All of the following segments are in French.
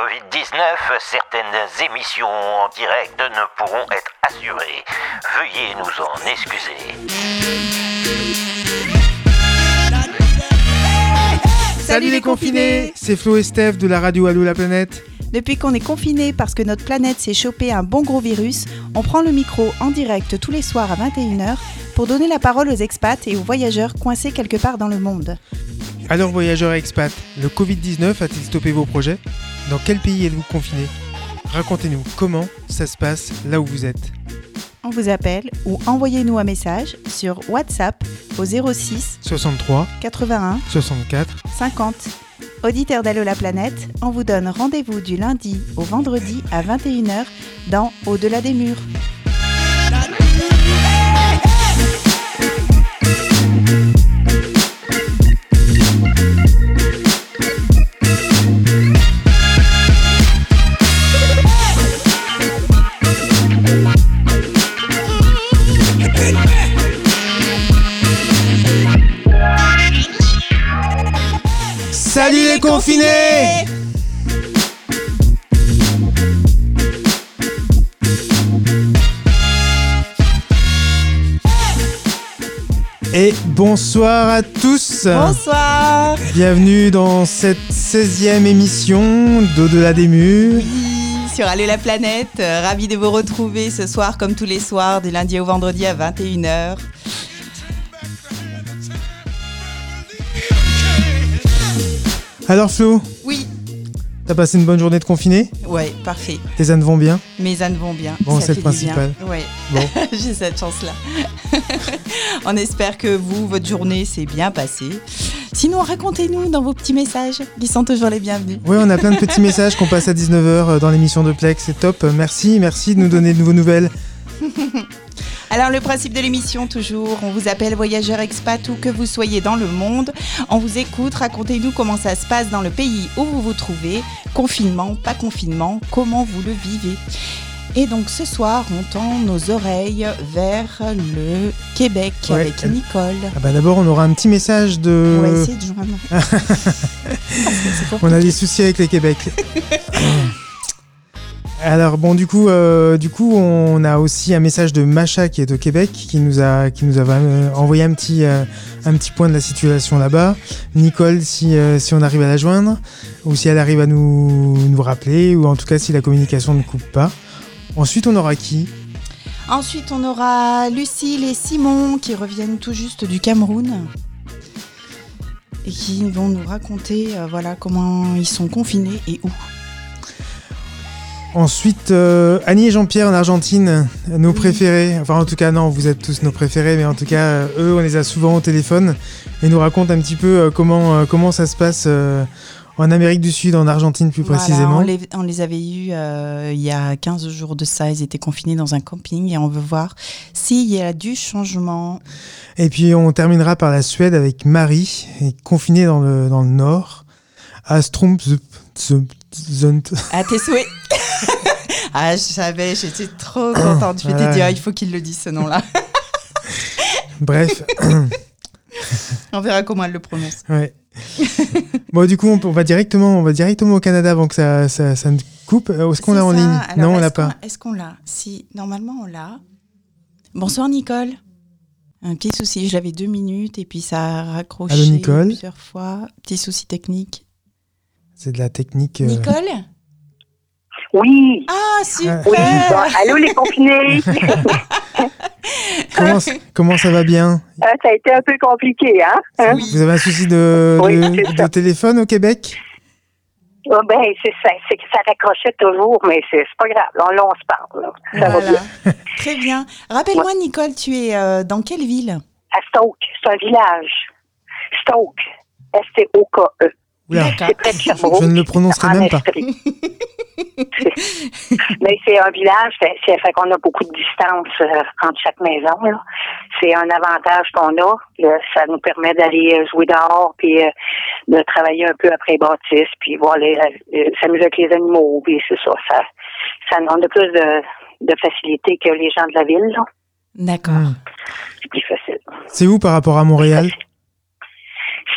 Covid-19, certaines émissions en direct ne pourront être assurées. Veuillez nous en excuser. Salut les confinés C'est Flo et Steph de la radio Allo la planète. Depuis qu'on est confiné parce que notre planète s'est chopé un bon gros virus, on prend le micro en direct tous les soirs à 21h pour donner la parole aux expats et aux voyageurs coincés quelque part dans le monde. Alors voyageurs et expats, le Covid-19 a-t-il stoppé vos projets? Dans quel pays êtes-vous confiné Racontez-nous comment ça se passe là où vous êtes. On vous appelle ou envoyez-nous un message sur WhatsApp au 06 63 81 64 50. Auditeurs d'Allo la planète, on vous donne rendez-vous du lundi au vendredi à 21h dans Au-delà des murs. Et bonsoir à tous Bonsoir Bienvenue dans cette 16e émission d'Au-delà des murs. Sur Allo la planète, euh, ravi de vous retrouver ce soir comme tous les soirs du lundi au vendredi à 21h. Alors Flo, Oui, t'as passé une bonne journée de confiné ouais, parfait. Tes ânes vont bien Mes ânes vont bien. Bon, c'est le principal. Ouais. Bon. J'ai cette chance-là. on espère que vous, votre journée s'est bien passée. Sinon, racontez-nous dans vos petits messages. Ils sont toujours les bienvenus. Ouais, on a plein de petits messages qu'on passe à 19h dans l'émission de Plex, c'est top. Merci, merci de nous donner de vos nouvelles. Alors, le principe de l'émission, toujours, on vous appelle voyageur expat ou que vous soyez dans le monde. On vous écoute, racontez-nous comment ça se passe dans le pays où vous vous trouvez. Confinement, pas confinement, comment vous le vivez. Et donc ce soir, on tend nos oreilles vers le Québec Ouais. avec Nicole. Ah bah d'abord, on aura un petit message de... On va essayer de joindre. On a des soucis avec les Québec. Alors bon du coup euh, du coup on a aussi un message de Macha qui est au Québec qui nous a qui nous a euh, envoyé un petit euh, un petit point de la situation là-bas. Nicole si on arrive à la joindre ou si elle arrive à nous rappeler ou en tout cas si la communication ne coupe pas. Ensuite on aura qui? Ensuite, on aura Lucille et Simon qui reviennent tout juste du Cameroun et qui vont nous raconter voilà comment ils sont confinés et où. Ensuite, euh, Annie et Jean-Pierre en Argentine, nos préférés. Enfin, en tout cas, non, vous êtes tous nos préférés, mais en tout cas, euh, eux, on les a souvent au téléphone et nous racontent un petit peu euh, comment, euh, comment ça se passe euh, en Amérique du Sud, en Argentine plus Voilà, précisément. on, les, on les avait eus euh, il y a 15 jours de ça. Ils étaient confinés dans un camping et on veut voir s'il y a du changement. Et puis, on terminera par la Suède avec Marie, et confinée dans le, dans le nord, à Strömsund. À tes souhaits. ah, je savais, j'étais trop contente. Je vais Ouais. te dire, il faut qu'il le dise ce nom-là. Bref, On verra comment elle le prononce. ouais. bon, du coup, on, va directement, on va directement au Canada avant que ça, ça, ça ne coupe. Euh, Est-ce qu'on l'a en ligne Alors, Non, on l'a pas. Est-ce qu'on l'a? Si, normalement, on l'a. Bonsoir, Nicole. Un petit souci, je l'avais deux minutes et puis ça a raccroché Allô, Nicole? plusieurs fois. Petit souci technique. C'est de la technique. euh, Nicole? Oui. Ah, super Oui. Bon, allô les confinés. Comment, comment ça va bien? Euh, ça a été un peu compliqué, hein? hein? Oui. Vous avez un souci de, Oui, de- c'est de ça. téléphone au Québec? Ah, ben, c'est ça. C'est que ça raccrochait toujours, mais c'est pas grave. Là, là, on se parle. là. Ça va bien. Très bien. Rappelle-moi, Nicole, tu es euh, dans quelle ville? À Stoke, c'est un village. Stoke. S-T-O-K-E. Je ne le prononcerai même pas. Mais c'est un village, c'est- fait qu'on a beaucoup de distance euh, entre chaque maison. C'est un avantage qu'on a. là. ça nous permet d'aller euh, jouer dehors, puis euh, de travailler un peu après les bâtisses, puis voir les, euh, s'amuser avec les animaux, puis c'est ça. Ça, ça on a plus de, de facilité que les gens de la ville. D'accord. Hmm. C'est plus facile. C'est où par rapport à Montréal?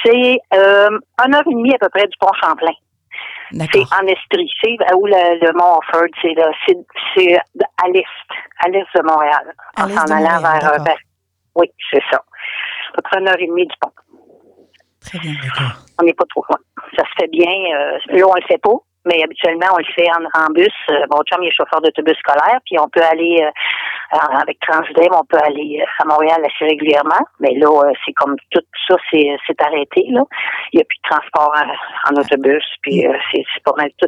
C'est euh, un heure et demie à peu près du pont Champlain. C'est en Estrie, c'est où le, le Mont Offord, c'est c'est à l'est, à l'est de Montréal. En s'en allant vers. Ben, oui, c'est ça. À peu près une heure et demie du pont. Très bien. On n'est pas trop loin. Ça se fait bien. Euh, là, on le fait pas. Mais habituellement, on le fait en, bus. Euh, mon chum, il est chauffeur d'autobus scolaire, puis on peut aller euh, avec Transdev, on peut aller euh, à Montréal assez régulièrement. Mais là, c'est comme tout ça, c'est, arrêté. Là. Il n'y a plus de transport en, autobus, puis c'est, pas mal tout,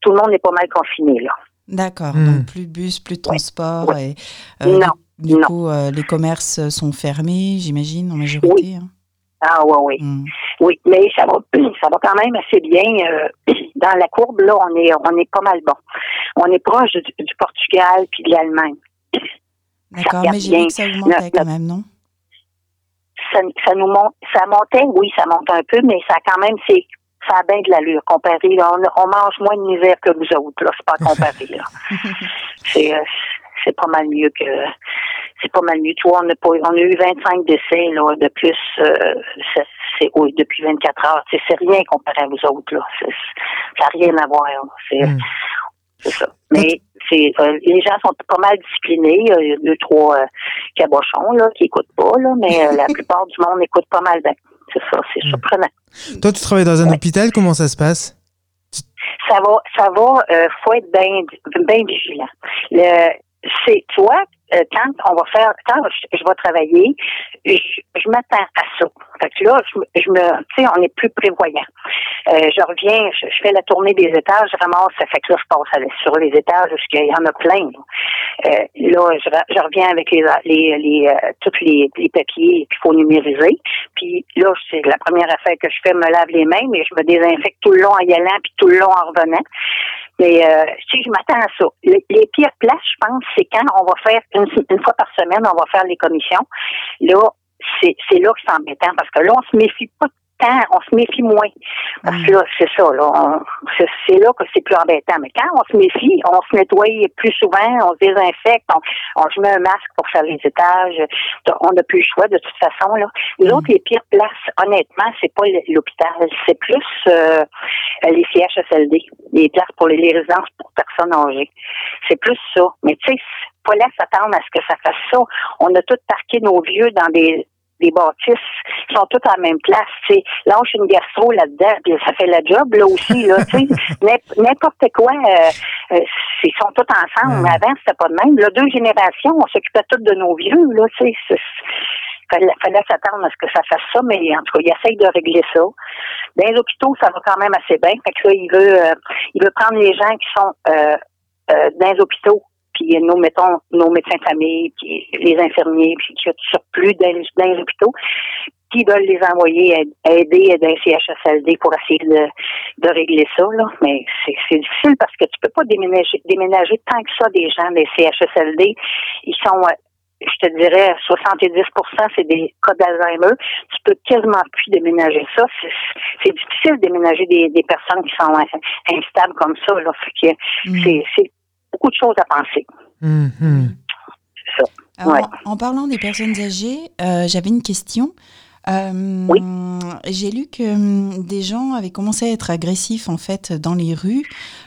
tout, le monde est pas mal confiné là. D'accord. Hmm. Donc plus de bus, plus de transport. Et, non. Du, coup, les commerces sont fermés, j'imagine, en majorité. Oui. Hein. Ah oui, oui. Hmm. Oui, mais ça va ça va quand même assez bien. Euh, dans la courbe, là, on est on est pas mal bon. On est proche du, Portugal puis de l'Allemagne. D'accord, mais j'ai vu que ça montait quand même, non? Ça, ça, nous monte ça montait, oui, ça monte un peu, mais ça quand même c'est ça a bien de l'allure comparé. on, on, mange moins de misère que vous autres, là. C'est pas comparé, là. c'est euh, c'est pas mal mieux que c'est pas mal mieux. Tu vois, on a, pas, on a eu 25 décès là, de plus euh, c'est, oui, depuis 24 heures. C'est, c'est rien comparé à vous autres. Là. ça n'a rien à voir. C'est, hmm. c'est ça. Mais c'est euh, les gens sont pas mal disciplinés. Il y a deux, trois euh, cabochons là, qui écoutent pas, là, mais la plupart du monde écoute pas mal bien. C'est ça, c'est hmm. surprenant. Toi, tu travailles dans un hôpital, comment ça se passe? Ça va, ça va, faut être bien bien vigilant. Le, c'est toi euh, quand on va faire, quand je, vais travailler, je, m'attends à ça. Fait que là, je, me, tu sais, on est plus prévoyant. Euh, je reviens, je, fais la tournée des étages, je ramasse, ça fait que là, je passe sur les étages, parce qu'il y en a plein. Euh, là, je, reviens avec les, les, les tous les, les papiers qu'il faut numériser. Puis là, c'est la première affaire que je fais, me lave les mains, mais je me désinfecte tout le long en y allant, puis tout le long en revenant. Mais euh, si je m'attends à ça. Les, pires places, je pense, c'est quand on va faire une, fois par semaine, on va faire les commissions. Là, c'est, c'est là que c'est embêtant parce que là, on se méfie pas on se méfie moins. Parce que là, c'est ça, là. c'est, là que c'est plus embêtant. Mais quand on se méfie, on se nettoie plus souvent, on se désinfecte, on, on se met un masque pour faire les étages. On n'a plus le choix de toute façon, là. Les mm. autres, les pires places, honnêtement, c'est pas l'hôpital. C'est plus euh, les CHSLD, les places pour les, résidences pour personnes âgées. C'est plus ça. Mais tu sais, pas laisse attendre à ce que ça fasse ça. On a tous parqué nos vieux dans des des bâtisses sont toutes à la même place. C'est lâche une gastro là-dedans, puis ça fait la job là aussi. Là, n'importe quoi, euh, euh, ils sont tous ensemble. Mais avant, c'était pas de même. Là, deux générations, on s'occupait toutes de nos vieux. Là, sais, fallait, fallait s'attendre à ce que ça fasse ça, mais en tout cas, il essaye de régler ça. Dans les hôpitaux, ça va quand même assez bien. Fait que là, il veut, euh, il veut prendre les gens qui sont euh, euh, dans les hôpitaux puis nos, mettons, nos médecins de famille, puis les infirmiers, puis qui ont surplus dans dans les hôpitaux, qui veulent les envoyer aider d'un CHSLD pour essayer de, de régler ça. Là. Mais c'est difficile parce que tu peux pas déménager, déménager tant que ça des gens des CHSLD. Ils sont je te dirais 70% c'est des cas d'Alzheimer. Tu peux quasiment plus déménager ça. C'est difficile de déménager des, des personnes qui sont instables comme ça. Là. Fait que mm. c'est beaucoup de choses à penser. Mm-hmm. en, parlant des personnes âgées, euh, j'avais une question. Euh, oui. J'ai lu que hum, des gens avaient commencé à être agressifs en fait dans les rues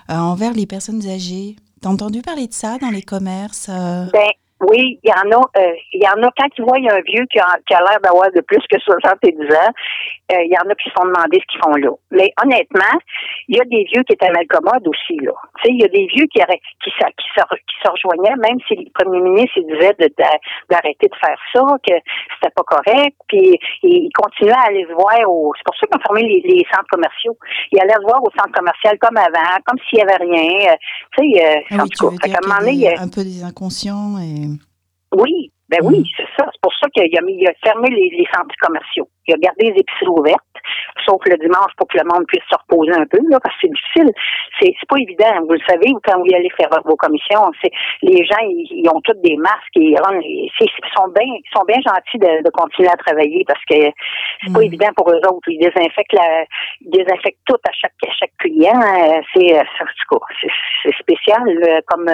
euh, envers les personnes âgées. T'as entendu parler de ça dans les commerces ben, oui, il y en a, euh, il y en a quand ils voient un vieux qui a, qui a l'air d'avoir de plus que 70 ans, euh, il y en a qui se font demander ce qu'ils font là. Mais honnêtement, il y a des vieux qui étaient malcommodes aussi là. Tu sais, il y a des vieux qui qui, qui, qui, se, rejoignaient, même si le premier ministre disait d'arrêter de, faire ça, que c'était pas correct, puis ils continuaient à aller se voir au. C'est pour ça qu'on fermé les, les, centres commerciaux. Ils allaient se voir au centre commercial comme avant, comme s'il y avait rien. Euh, tu sais, ah en tout cas, un peu des inconscients et oui, ben oui, mm. c'est ça. C'est pour ça qu'il a, mis, a fermé les, centres commerciaux. Il a gardé les épiceries ouvertes, sauf le dimanche pour que le monde puisse se reposer un peu, là, parce que c'est difficile. C'est, c'est pas évident. Vous le savez, quand vous allez faire vos commissions, c'est, les gens, ils, ont tous des masques et ils sont bien, ils sont bien gentils de, continuer à travailler parce que c'est pas mm. évident pour eux autres. Ils désinfectent la, ils désinfectent tout à chaque, à chaque client. C'est, c'est, c'est spécial, comme,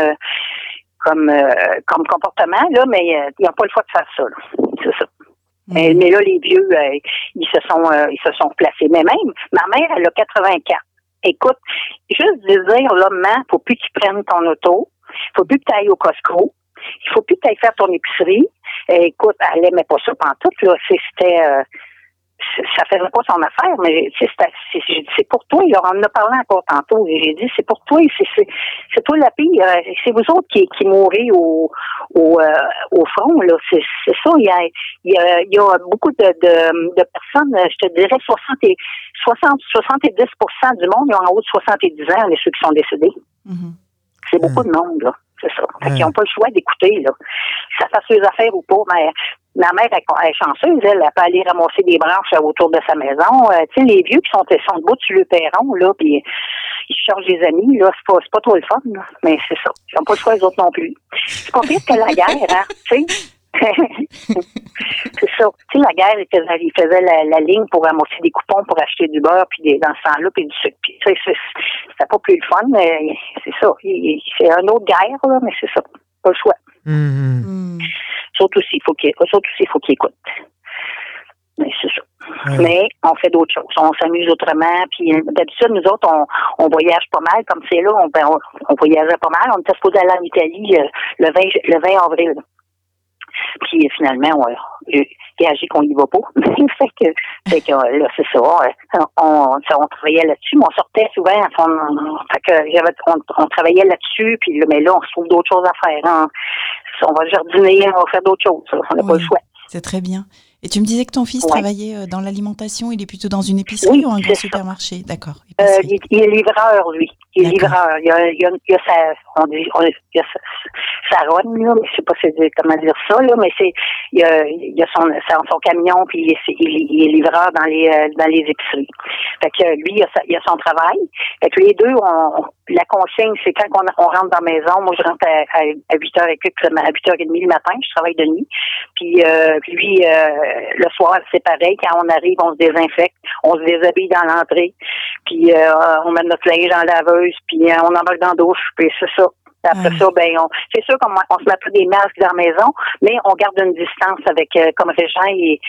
comme, euh, comme comportement, là, mais euh, ils n'ont pas le choix de faire ça. C'est ça. Mais, mm. mais, là, les vieux, euh, ils se sont ils se sont placés. Mais même, ma mère, elle a 84. écoute, juste dire, là, man, faut plus que tu prennes ton auto. Faut plus que tu ailles au Costco. Il faut plus que tu ailles faire ton épicerie. écoute, elle aimait pas ça tout, là. C'était, euh, ça faisait pas son affaire, mais c'est pour toi. Là, on en a parlé encore tantôt. J'ai dit, c'est pour toi. C'est toi la pire. C'est vous autres qui, qui mourrez au, au, euh, au front. Là. C'est ça. Il y, a, il, y a, il y a beaucoup de, de, de personnes, je te dirais 60 et, 60, 70% du monde, ils ont en haut de 70 ans, les ceux qui sont décédés. Mm-hmm. C'est beaucoup de monde, là. C'est ça. Ils n'ont pas le choix d'écouter, là. Ça fasse ses affaires ou pas, mais Ma mère elle, est chanceuse, elle, elle peut aller ramasser des branches autour de sa maison. Euh, tu sais, les vieux qui sont, sont debout sur le perron, là, puis ils cherchent des amis, là, c'est pas, pas trop le fun, là. mais c'est ça. Ils n'ont pas le choix, les autres non plus. C'est pas pire que la guerre, hein, tu sais. C'est ça. Tu sais, la guerre, il faisait, il faisait la, ligne pour ramasser des coupons pour acheter du beurre, puis des, dans ce temps-là, puis du sucre. Puis, tu sais, c'était pas plus le fun, mais c'est ça. C'est une autre guerre, là, mais c'est ça. Pas le choix. Mm-hmm. Surtout s'il faut qu'il surtout s'il faut qu'il écoute. Mais c'est ça. Mais on fait d'autres choses. On s'amuse autrement. Puis d'habitude, nous autres, on, on voyage pas mal. Comme c'est là, on, ben, on, voyageait pas mal. On était supposé aller en Italie euh, le 20 le 20 avril. Puis finalement, on, a agi qu'on y va pas. fait que, fait que là, c'est ça. On, on, travaillait là-dessus, mais on sortait souvent. On, fait que j'avais, on, travaillait là-dessus, puis mais là, on se trouve d'autres choses à faire. Hein. On va jardiner, on va faire d'autres choses. On n'a pas le choix. C'est très bien. Et tu me disais que ton fils travaillait euh, dans l'alimentation, il est plutôt dans une épicerie ou un grand supermarché? D'accord. Euh, il, il, est livreur, lui. Il est livreur. Il y a, il y a, il y a sa, on dit, on, il y a sa, sa là, mais je sais pas comment dire ça, là, mais c'est, il y a, il y a son, son, camion, puis il est, il, est livreur dans les, euh, dans les épiceries. Fait que lui, il a, il a son travail. Fait que les deux, on, la consigne, c'est quand on, on, rentre dans la maison. Moi, je rentre à, à, à 8h et à 8h30 le matin. Je travaille de nuit. Puis, euh, lui, euh, le soir, c'est pareil. Quand on arrive, on se désinfecte. On se déshabille dans l'entrée. Puis, euh, on met notre linge dans la laveuse. Puis, euh, on embarque dans la douche. Puis, c'est ça. Après ça, ben, on, c'est sûr qu'on on se met pas des masques dans la maison, mais on garde une distance avec, euh, comme Régent, il,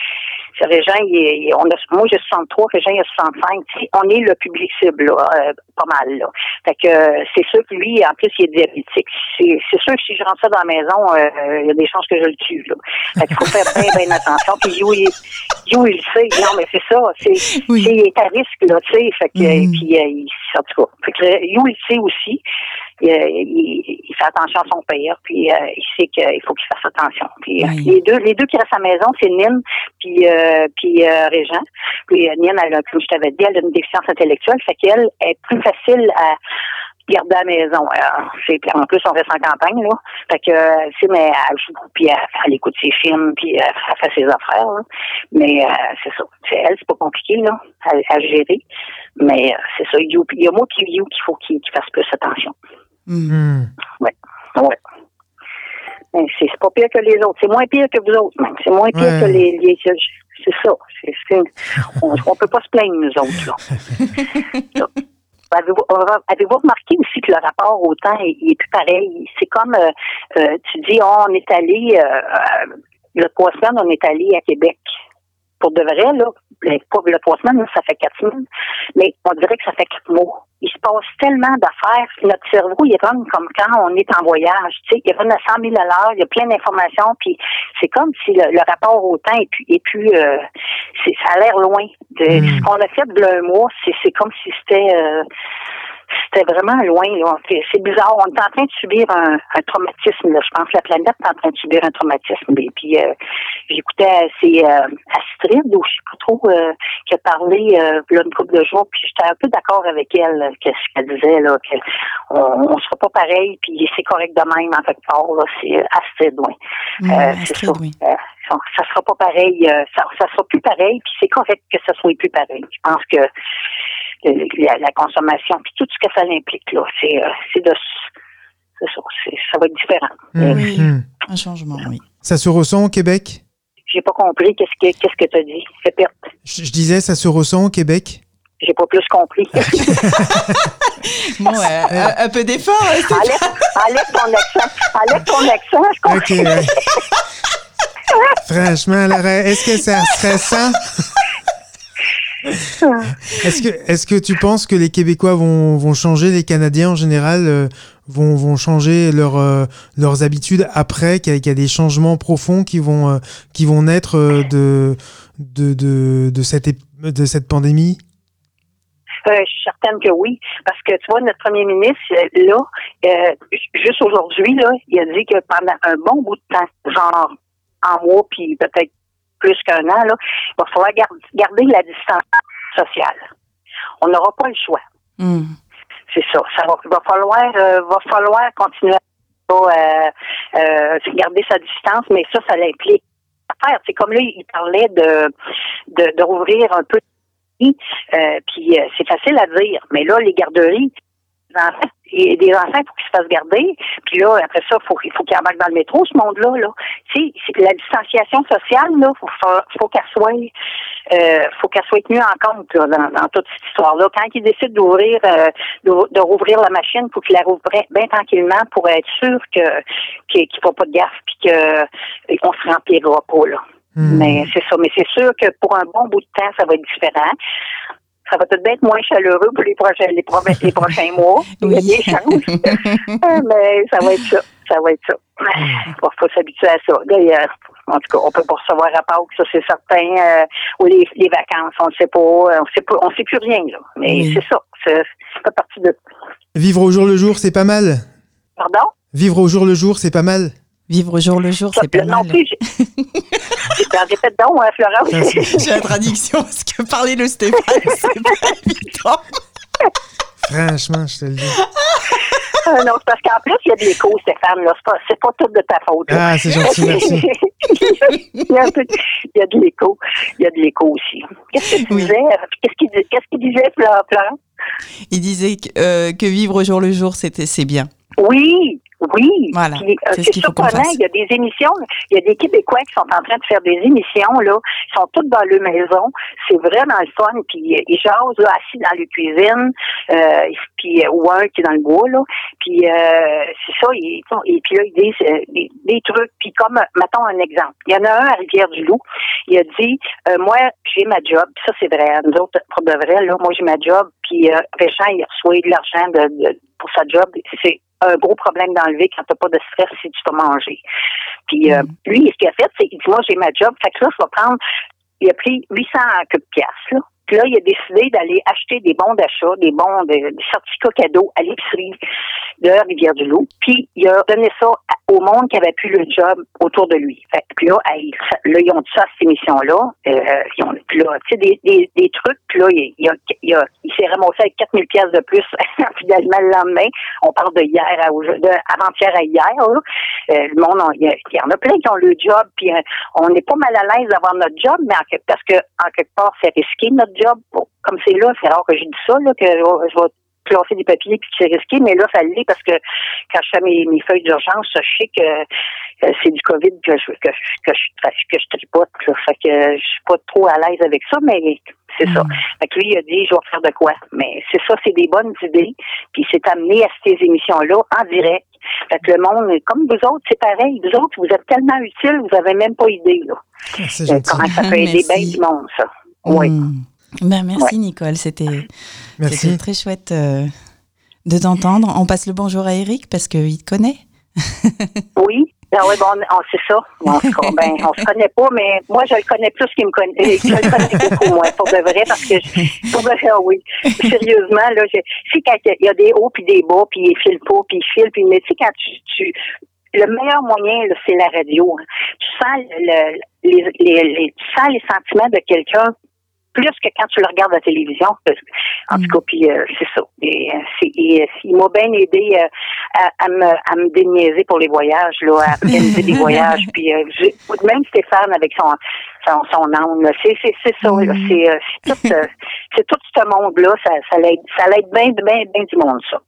Régent, il, on a, moi j'ai 63, Régent il a 65. On est le public cible, là, euh, pas mal, là. Fait que euh, c'est sûr que lui, en plus, il est diabétique. C'est, c'est sûr que si je rentre ça dans la maison, il y a des chances que je le tue, là. Fait qu'il faut faire bien, bien attention. Puis You, il, You, il sait. Non, mais c'est ça. C'est, oui. c'est, il est à risque, là, tu sais. Fait que, mm. puis, il, en tout cas. Fait que You, il sait aussi. Il, il, fait attention à son père, puis euh, il sait qu'il faut qu'il fasse attention. Puis euh, les deux, les deux qui restent à la maison, c'est Nîmes puis euh, puis Régent. Puis Nîmes, elle, comme je t'avais dit, elle a une déficience intellectuelle, fait qu'elle est plus facile à garder à la maison. c'est en plus on reste en campagne là. Fait que c'est mais elle joue puis elle, écoute ses films puis elle, fait ses affaires. Mais c'est ça. C'est elle, c'est pas compliqué là à, gérer. Mais c'est ça. Il y a moi qui qu'il faut qu'il fasse plus attention. Mm. Ouais. Ouais. C'est pas pire que les autres. C'est moins pire que vous autres. C'est moins pire que les. les c'est ça. on, ne peut pas se plaindre, nous autres. Là. Avez-vous, avez-vous remarqué aussi que le rapport au temps est, plus pareil? C'est comme, euh, euh, tu dis, oh, on est allé, euh, le trois semaines, on est allé à Québec. Pour de vrai, là, le trois semaines, ça fait quatre semaines, mais on dirait que ça fait quatre mois il se passe tellement d'affaires. Notre cerveau, il est comme, quand on est en voyage. Tu sais, il run à 100 000 à l'heure, il y a plein d'informations, puis c'est comme si le, rapport au temps est plus, est plus euh, ça a l'air loin. De, hmm. Ce qu'on a fait de un mois, c'est comme si c'était euh, c'était vraiment loin. C'est bizarre. On est en train de subir un, traumatisme. Je pense que la planète est en train de subir un traumatisme. Et puis, euh, j'écoutais c'est euh, Astrid, ou je sais pas trop, euh, qui a parlé euh, une couple de jours. Puis j'étais un peu d'accord avec elle, qu'est-ce qu'elle disait là, qu'on on sera pas pareil. Puis c'est correct de même en fait part. C'est Astrid, oui. c'est ça. Oui. ça sera pas pareil. ça, ça sera plus pareil. Puis c'est correct que ça soit plus pareil. Je pense que la, consommation, puis tout ce que ça implique, là. C'est, euh, c'est de. C'est ça, ça va être différent. Mmh. Oui, mmh. un changement, oui. Ça se ressent au Québec? J'ai pas compris. Qu'est-ce que qu'est-ce que tu as dit? Répète. Je, je disais, ça se ressent au Québec? J'ai pas plus compris. bon, euh, un, peu d'effort. Hein, enlève, ton accent. Enlève ton accent, je comprends. OK, Franchement, Laura, est-ce que ça serait ça? Est-ce que, est-ce que tu penses que les Québécois vont, vont changer, les Canadiens en général euh, vont, vont changer leur, euh, leurs habitudes après, qu'il y, qu'il y a des changements profonds qui vont, euh, qui vont naître euh, de, de, de, de, cette, de cette pandémie? Euh, je suis certaine que oui, parce que tu vois, notre premier ministre, euh, là, euh, ju- juste aujourd'hui, là, il a dit que pendant un bon bout de temps, genre en mois, puis peut-être plus qu'un an, là, il va falloir gar- garder la distance sociale. On n'aura pas le choix. Hmm. C'est ça. Ça va, va falloir, euh, va falloir continuer à euh, euh, garder sa distance, mais ça, ça l'implique. faire. C'est comme là, il parlait de de, de rouvrir un peu euh, puis euh, c'est facile à dire, mais là, les garderies, enfants, et des enfants, il faut qu'ils se fassent garder. Puis là, après ça, faut, il faut qu'ils embarquent dans le métro, ce monde-là. Là. Tu sais, la distanciation sociale, là, faut, faut, qu'elle soit euh, faut qu'elle soit tenue en compte là, dans, dans toute cette histoire-là. Quand ils décident d'ouvrir euh, de, de rouvrir la machine, il faut qu'ils la rouvrent bien tranquillement pour être sûr que qu'il ne faut pas de gaffe puis que qu'on se remplira pas là. Hmm. Mais c'est ça. Mais c'est sûr que pour un bon bout de temps, ça va être différent. Ça va peut-être être moins chaleureux pour les prochains, les, pro- les prochains mois. Il y a Oui. des chances. Mais ça va être ça. Ça va être ça. Il faut s'habituer à ça. D'ailleurs, en tout cas, on peut pas recevoir à Pâques, ça c'est certain. Euh, ou les, les vacances, on ne sait pas. On sait pas. On sait plus rien, là. Mais Oui. c'est ça. C'est fait partie de. Vivre au jour le jour, c'est pas mal. Pardon? Vivre au jour le jour, c'est pas mal. Vivre au jour le jour, c'est pas non mal. plus. j'ai- Ben, répète donc, hein, Florence. J'ai la traduction parce que parler le Stéphane, c'est pas évident. Franchement, je te le dis. Euh, non, c'est parce qu'en plus, il y a de l'écho, Stéphane. Là. C'est, pas, c'est pas tout de ta faute. là. Ah, c'est gentil, merci. il, y a un peu de- il y a de l'écho. Il y a de l'écho aussi. Qu'est-ce que tu Oui. disais? Qu'est-ce qu'il, qu'est-ce qu'il disait, Florence? Florence? Il disait que, euh, que vivre au jour le jour, c'était c'est bien. Oui, oui. Voilà, Puis, euh, c'est ce surprenant. Il y a des émissions, il y a des Québécois qui sont en train de faire des émissions, là. Ils sont tous dans leur maison. C'est vraiment le fun. Puis euh, ils jasent, là, assis dans la cuisine, euh, puis, euh, ou un qui est dans le bois, là. Puis euh, c'est ça, ils, et puis là, ils disent euh, des, des trucs. Puis comme, mettons un exemple. Il y en a un à Rivière-du-Loup. Il a dit, euh, moi, j'ai ma job. Puis ça, c'est vrai. Nous autres, pour de vrai, là, moi, j'ai ma job. Puis euh, Régent, il reçoit de l'argent de, de- pour sa job. C'est un gros problème d'enlever quand t'as pas de stress si tu vas manger. Puis euh, lui, ce qu'il a fait, c'est qu'il dit, moi, j'ai ma job. Fait que là, je vais prendre, il a pris 800 quelques piastres, là. Puis là, il a décidé d'aller acheter des bons d'achat, des bons, de- des certificats cadeaux à l'épicerie de Rivière-du-Loup. Puis il a donné ça au monde qui avait plus le job autour de lui. Puis là, là, ils ont dit ça à cette émission-là. Euh, ils ont, puis là, tu sais, des, trucs. Puis là, il, s'est ramassé avec 4000 pièces de plus finalement le lendemain. On parle de hier à aujourd'hui, avant-hier à hier. Euh, le monde, on- il y, en a plein qui ont le job. Puis euh, on n'est pas mal à l'aise d'avoir notre job, mais parce que en quelque part, c'est risqué notre job. Comme c'est là, c'est rare que j'ai dit ça, là, que je vais placer des papiers puis que c'est risqué, mais là, ça l'est parce que quand je fais mes, mes feuilles d'urgence, je sais que euh, c'est du COVID que je que, je- que, je, que je tripote. Là. Fait que je suis pas trop à l'aise avec ça, mais c'est ça. Fait que lui, il a dit, je vais faire de quoi? Mais c'est ça, c'est des bonnes idées. Puis c'est amené à ces émissions-là en direct. Fait que le monde, comme vous autres, c'est pareil. Vous autres, vous êtes tellement utiles, vous avez même pas idée, là. Ah, Euh, gentil. Comment ça peut aider bien du monde, ça. Oui. Hmm. Ben, merci Ouais. Nicole, c'était très chouette euh, de t'entendre. On passe le bonjour à Eric parce qu'il te connaît. Oui. Ah bon, on- c'est ça. On se, ben, on se connaît pas, mais moi, je le connais plus qu'il me connaît. Je le connais beaucoup, moi, pour de vrai, parce que, je- pour de vrai, ah oui. Sérieusement, là, je, quand il y a des hauts puis des bas, puis il file pas, puis il file, puis, mais tu sais, quand tu, tu, le meilleur moyen, c'est la radio. hein. Tu sens le, les, les, les- tu sens les sentiments de quelqu'un plus que quand tu le regardes à la télévision. En tout cas, puis euh, c'est ça. Et, euh, c'est- et, euh, il m'a bien aidé euh, à, à me, à me déniaiser pour les voyages, là, à organiser des voyages. Puis euh, j'ai- même Stéphane avec son son, son âme, là, c'est c'est c'est ça. là, c'est euh, c'est tout, euh, c'est tout ce monde-là. Ça, ça l'aide ça l'aide bien bien bien du monde ça.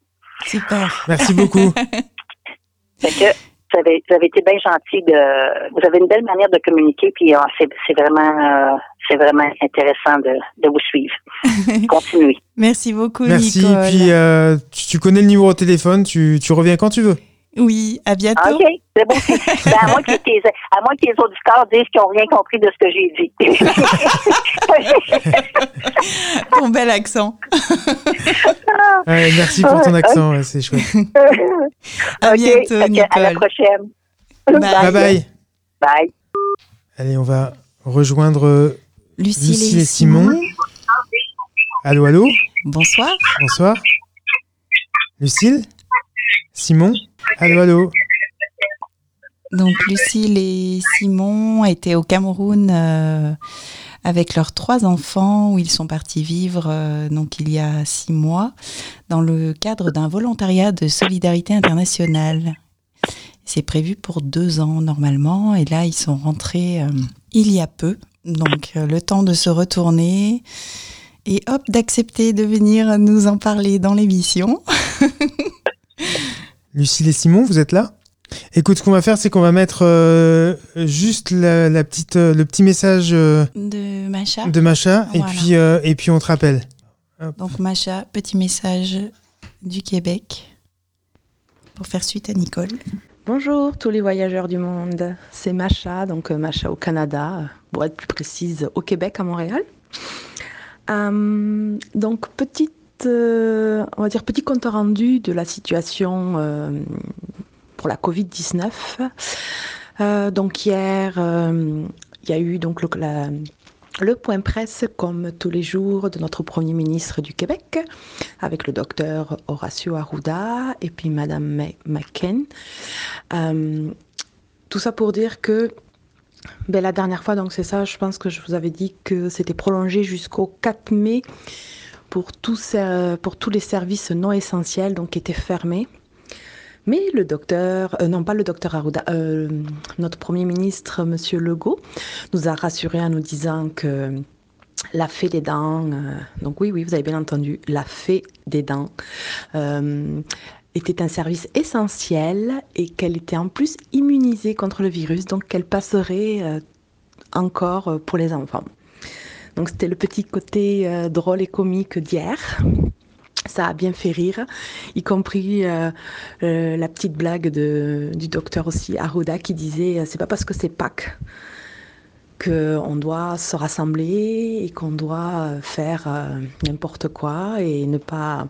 Super. Merci beaucoup. Fait que avez, vous avez été bien gentil de. Vous avez une belle manière de communiquer, puis euh, c'est vraiment, euh, c'est vraiment intéressant de, de vous suivre. Continuez. Merci beaucoup Merci. Nicole. Puis euh, tu, tu connais le numéro de téléphone, tu, tu reviens quand tu veux. Oui, à bientôt. OK, c'est bon. Ben, à moins que les, à moins que les auditeurs disent qu'ils n'ont rien compris de ce que j'ai dit. Ton bel accent. Ouais, merci pour ton accent, ouais, c'est chouette. À bientôt, Nicole. à la prochaine. Bye bye. Bye. Allez, on va rejoindre euh, Lucille, Lucille et et Simon. Allô, allô? Bonsoir. Bonsoir. Lucille? Simon? Allô, allô Donc Lucille et Simon étaient au Cameroun euh, avec leurs trois enfants où ils sont partis vivre euh, donc il y a six mois dans le cadre d'un volontariat de solidarité internationale. C'est prévu pour deux ans normalement et là ils sont rentrés euh, il y a peu. Donc le temps de se retourner et hop d'accepter de venir nous en parler dans l'émission. Lucille et Simon, vous êtes là? Écoute, ce qu'on va faire, c'est qu'on va mettre euh, juste la, la petite, euh, le petit message euh, De Macha. de Macha et, puis, euh, et puis on te rappelle. Donc Macha, petit message du Québec pour faire suite à Nicole. Bonjour tous les voyageurs du monde, c'est Macha, donc Macha au Canada, pour être plus précise au Québec, à Montréal. Euh, donc petite, euh, on va dire petit compte rendu de la situation euh, pour la Covid-19. Euh, donc hier, il y a eu donc le, point presse comme tous les jours de notre Premier ministre du Québec avec le docteur Horacio Arruda et puis Madame Ma- McCain. Tout ça pour dire que ben, la dernière fois, donc c'est ça, je pense que je vous avais dit que c'était prolongé jusqu'au 4 mai pour tous, les services non essentiels, donc qui étaient fermés. Mais le docteur, euh, non pas le docteur Arruda, euh, notre Premier ministre, Monsieur Legault, nous a rassurés en nous disant que la fée des dents, euh, donc oui, oui, vous avez bien entendu, la fée des dents, était un service essentiel et qu'elle était en plus immunisée contre le virus, donc qu'elle passerait encore pour les enfants. Donc c'était le petit côté euh, drôle et comique d'hier. Ça a bien fait rire, y compris euh, euh, la petite blague du docteur aussi, Arruda, qui disait c'est pas parce que c'est Pâques qu'on doit se rassembler et qu'on doit faire n'importe quoi et ne pas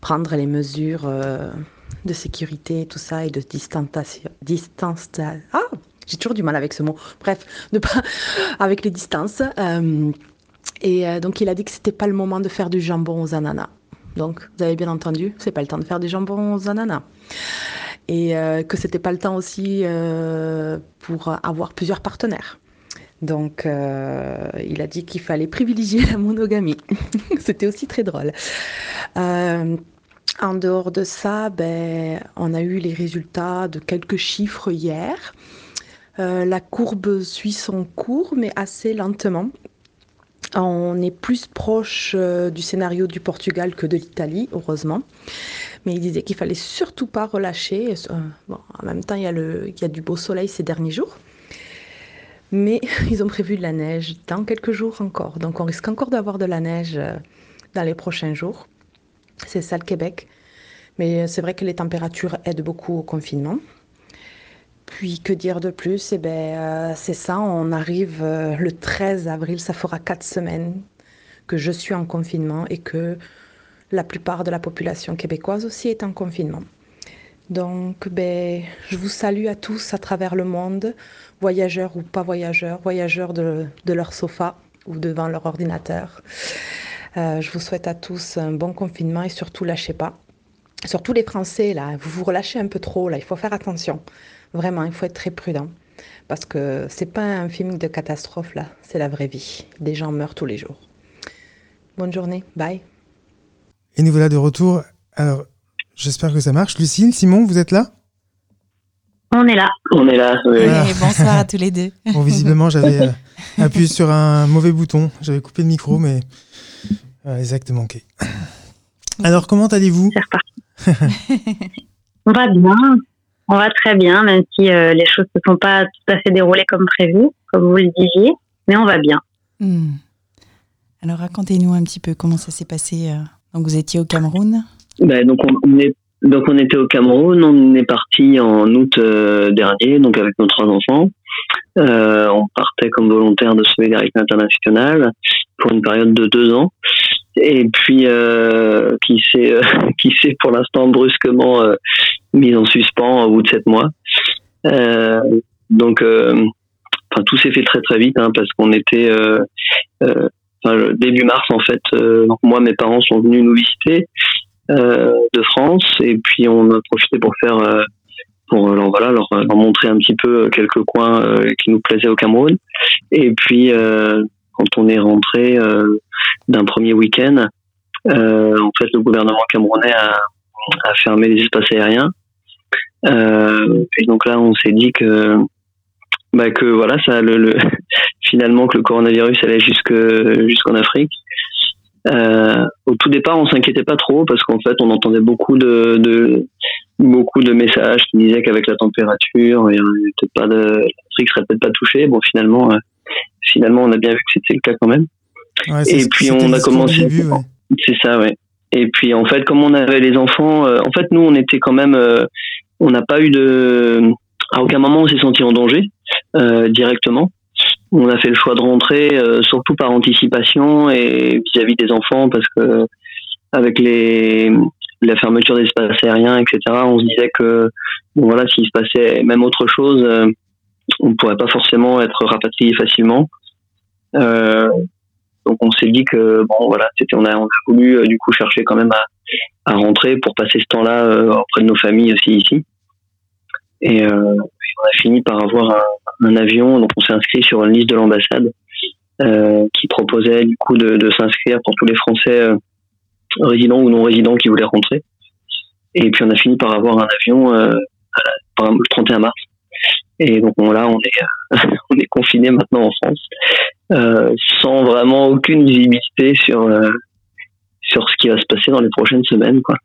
prendre les mesures de sécurité, tout ça, et de. Distance, ah, j'ai toujours du mal avec ce mot. Bref, ne pas avec les distances. Et euh, donc il a dit que c'était pas le moment de faire du jambon aux ananas. Donc vous avez bien entendu, c'est pas le temps de faire du jambon aux ananas. Et euh, que c'était pas le temps aussi euh, pour avoir plusieurs partenaires. Donc, euh, il a dit qu'il fallait privilégier la monogamie. C'était aussi très drôle. En dehors de ça, ben, on a eu les résultats de quelques chiffres hier. La courbe suit son cours, mais assez lentement. On est plus proche euh, du scénario du Portugal que de l'Italie, heureusement. Mais il disait qu'il fallait surtout pas relâcher. Euh, en même temps, il y, a il y a du beau soleil ces derniers jours. Mais ils ont prévu de la neige dans quelques jours encore. Donc on risque encore d'avoir de la neige euh, dans les prochains jours. C'est ça le Québec. Mais c'est vrai que les températures aident beaucoup au confinement. Puis que dire de plus? Eh ben, euh, c'est ça, on arrive euh, le 13 avril, ça fera quatre semaines que je suis en confinement et que la plupart de la population québécoise aussi est en confinement. Donc, ben, je vous salue à tous à travers le monde, voyageurs ou pas voyageurs, voyageurs de, de leur sofa ou devant leur ordinateur. Euh, je vous souhaite à tous un bon confinement et surtout lâchez pas. Surtout les Français, là, vous vous relâchez un peu trop, là, il faut faire attention. Vraiment, il faut être très prudent. Parce que c'est pas un film de catastrophe, là, c'est la vraie vie. Des gens meurent tous les jours. Bonne journée, bye. Et nous voilà de retour. Alors, j'espère que ça marche. Lucille, Simon, vous êtes là? On est là. On est là. oui. Ah. Et bonsoir à tous les deux. Bon, visiblement, j'avais euh, appuyé sur un mauvais bouton. J'avais coupé le micro, mais euh, les actes manquaient. Alors, comment allez-vous? C'est reparti. On va bien. On va très bien, même si euh, les choses ne se sont pas tout à fait déroulées comme prévu, comme vous le disiez. Mais on va bien. Hmm. Alors racontez-nous un petit peu comment ça s'est passé. euh. Donc vous étiez au Cameroun? Ben, donc on, on est Donc on était au Cameroun, on est parti en août dernier, donc avec nos trois enfants. on partait comme volontaire de solidarité internationale pour une période de deux ans et puis euh, qui s'est euh, qui s'est pour l'instant brusquement euh, mise en suspens au bout de sept mois. Euh, donc, enfin tout s'est fait très très vite hein, parce qu'on était début mars en fait. moi mes parents sont venus nous visiter de France et puis on a profité pour faire pour leur, voilà leur, montrer un petit peu quelques coins qui nous plaisaient au Cameroun. Et puis quand on est rentré d'un premier week-end, euh, en fait, le gouvernement camerounais a fermé les espaces aériens. Euh, et donc là, on s'est dit que, bah, que voilà, ça, le, le, finalement, que le coronavirus allait jusque jusqu'en Afrique. Euh, au tout départ, on s'inquiétait pas trop parce qu'en fait, on entendait beaucoup de, de beaucoup de messages qui disaient qu'avec la température, il peut pas de l'Afrique serait peut-être pas touchée. Bon, finalement, euh, finalement, on a bien vu que c'était le cas quand même et puis on a commencé. C'est ça, ouais. Et puis en fait, comme on avait les enfants, euh, en fait nous on était quand même, on n'a pas eu de, à aucun moment on s'est senti en danger euh, directement. On a fait le choix de rentrer surtout par anticipation et vis-à-vis des enfants parce que avec les la fermeture des espaces aériens, etc. On se disait que bon voilà s'il se passait même autre chose, on ne pourrait pas forcément être rapatrié facilement. Euh, donc on s'est dit que bon voilà, c'était on a, on a voulu euh, du coup chercher quand même à, rentrer pour passer ce temps-là euh, auprès de nos familles aussi ici. Et euh, on a fini par avoir un, avion, donc on s'est inscrit sur une liste de l'ambassade qui proposait du coup de, s'inscrire pour tous les Français résidents ou non résidents qui voulaient rentrer. Et puis on a fini par avoir un avion le 31 mars. Et donc là, on est, on est confiné maintenant en France. Euh, sans vraiment aucune visibilité sur euh, sur ce qui va se passer dans les prochaines semaines quoi.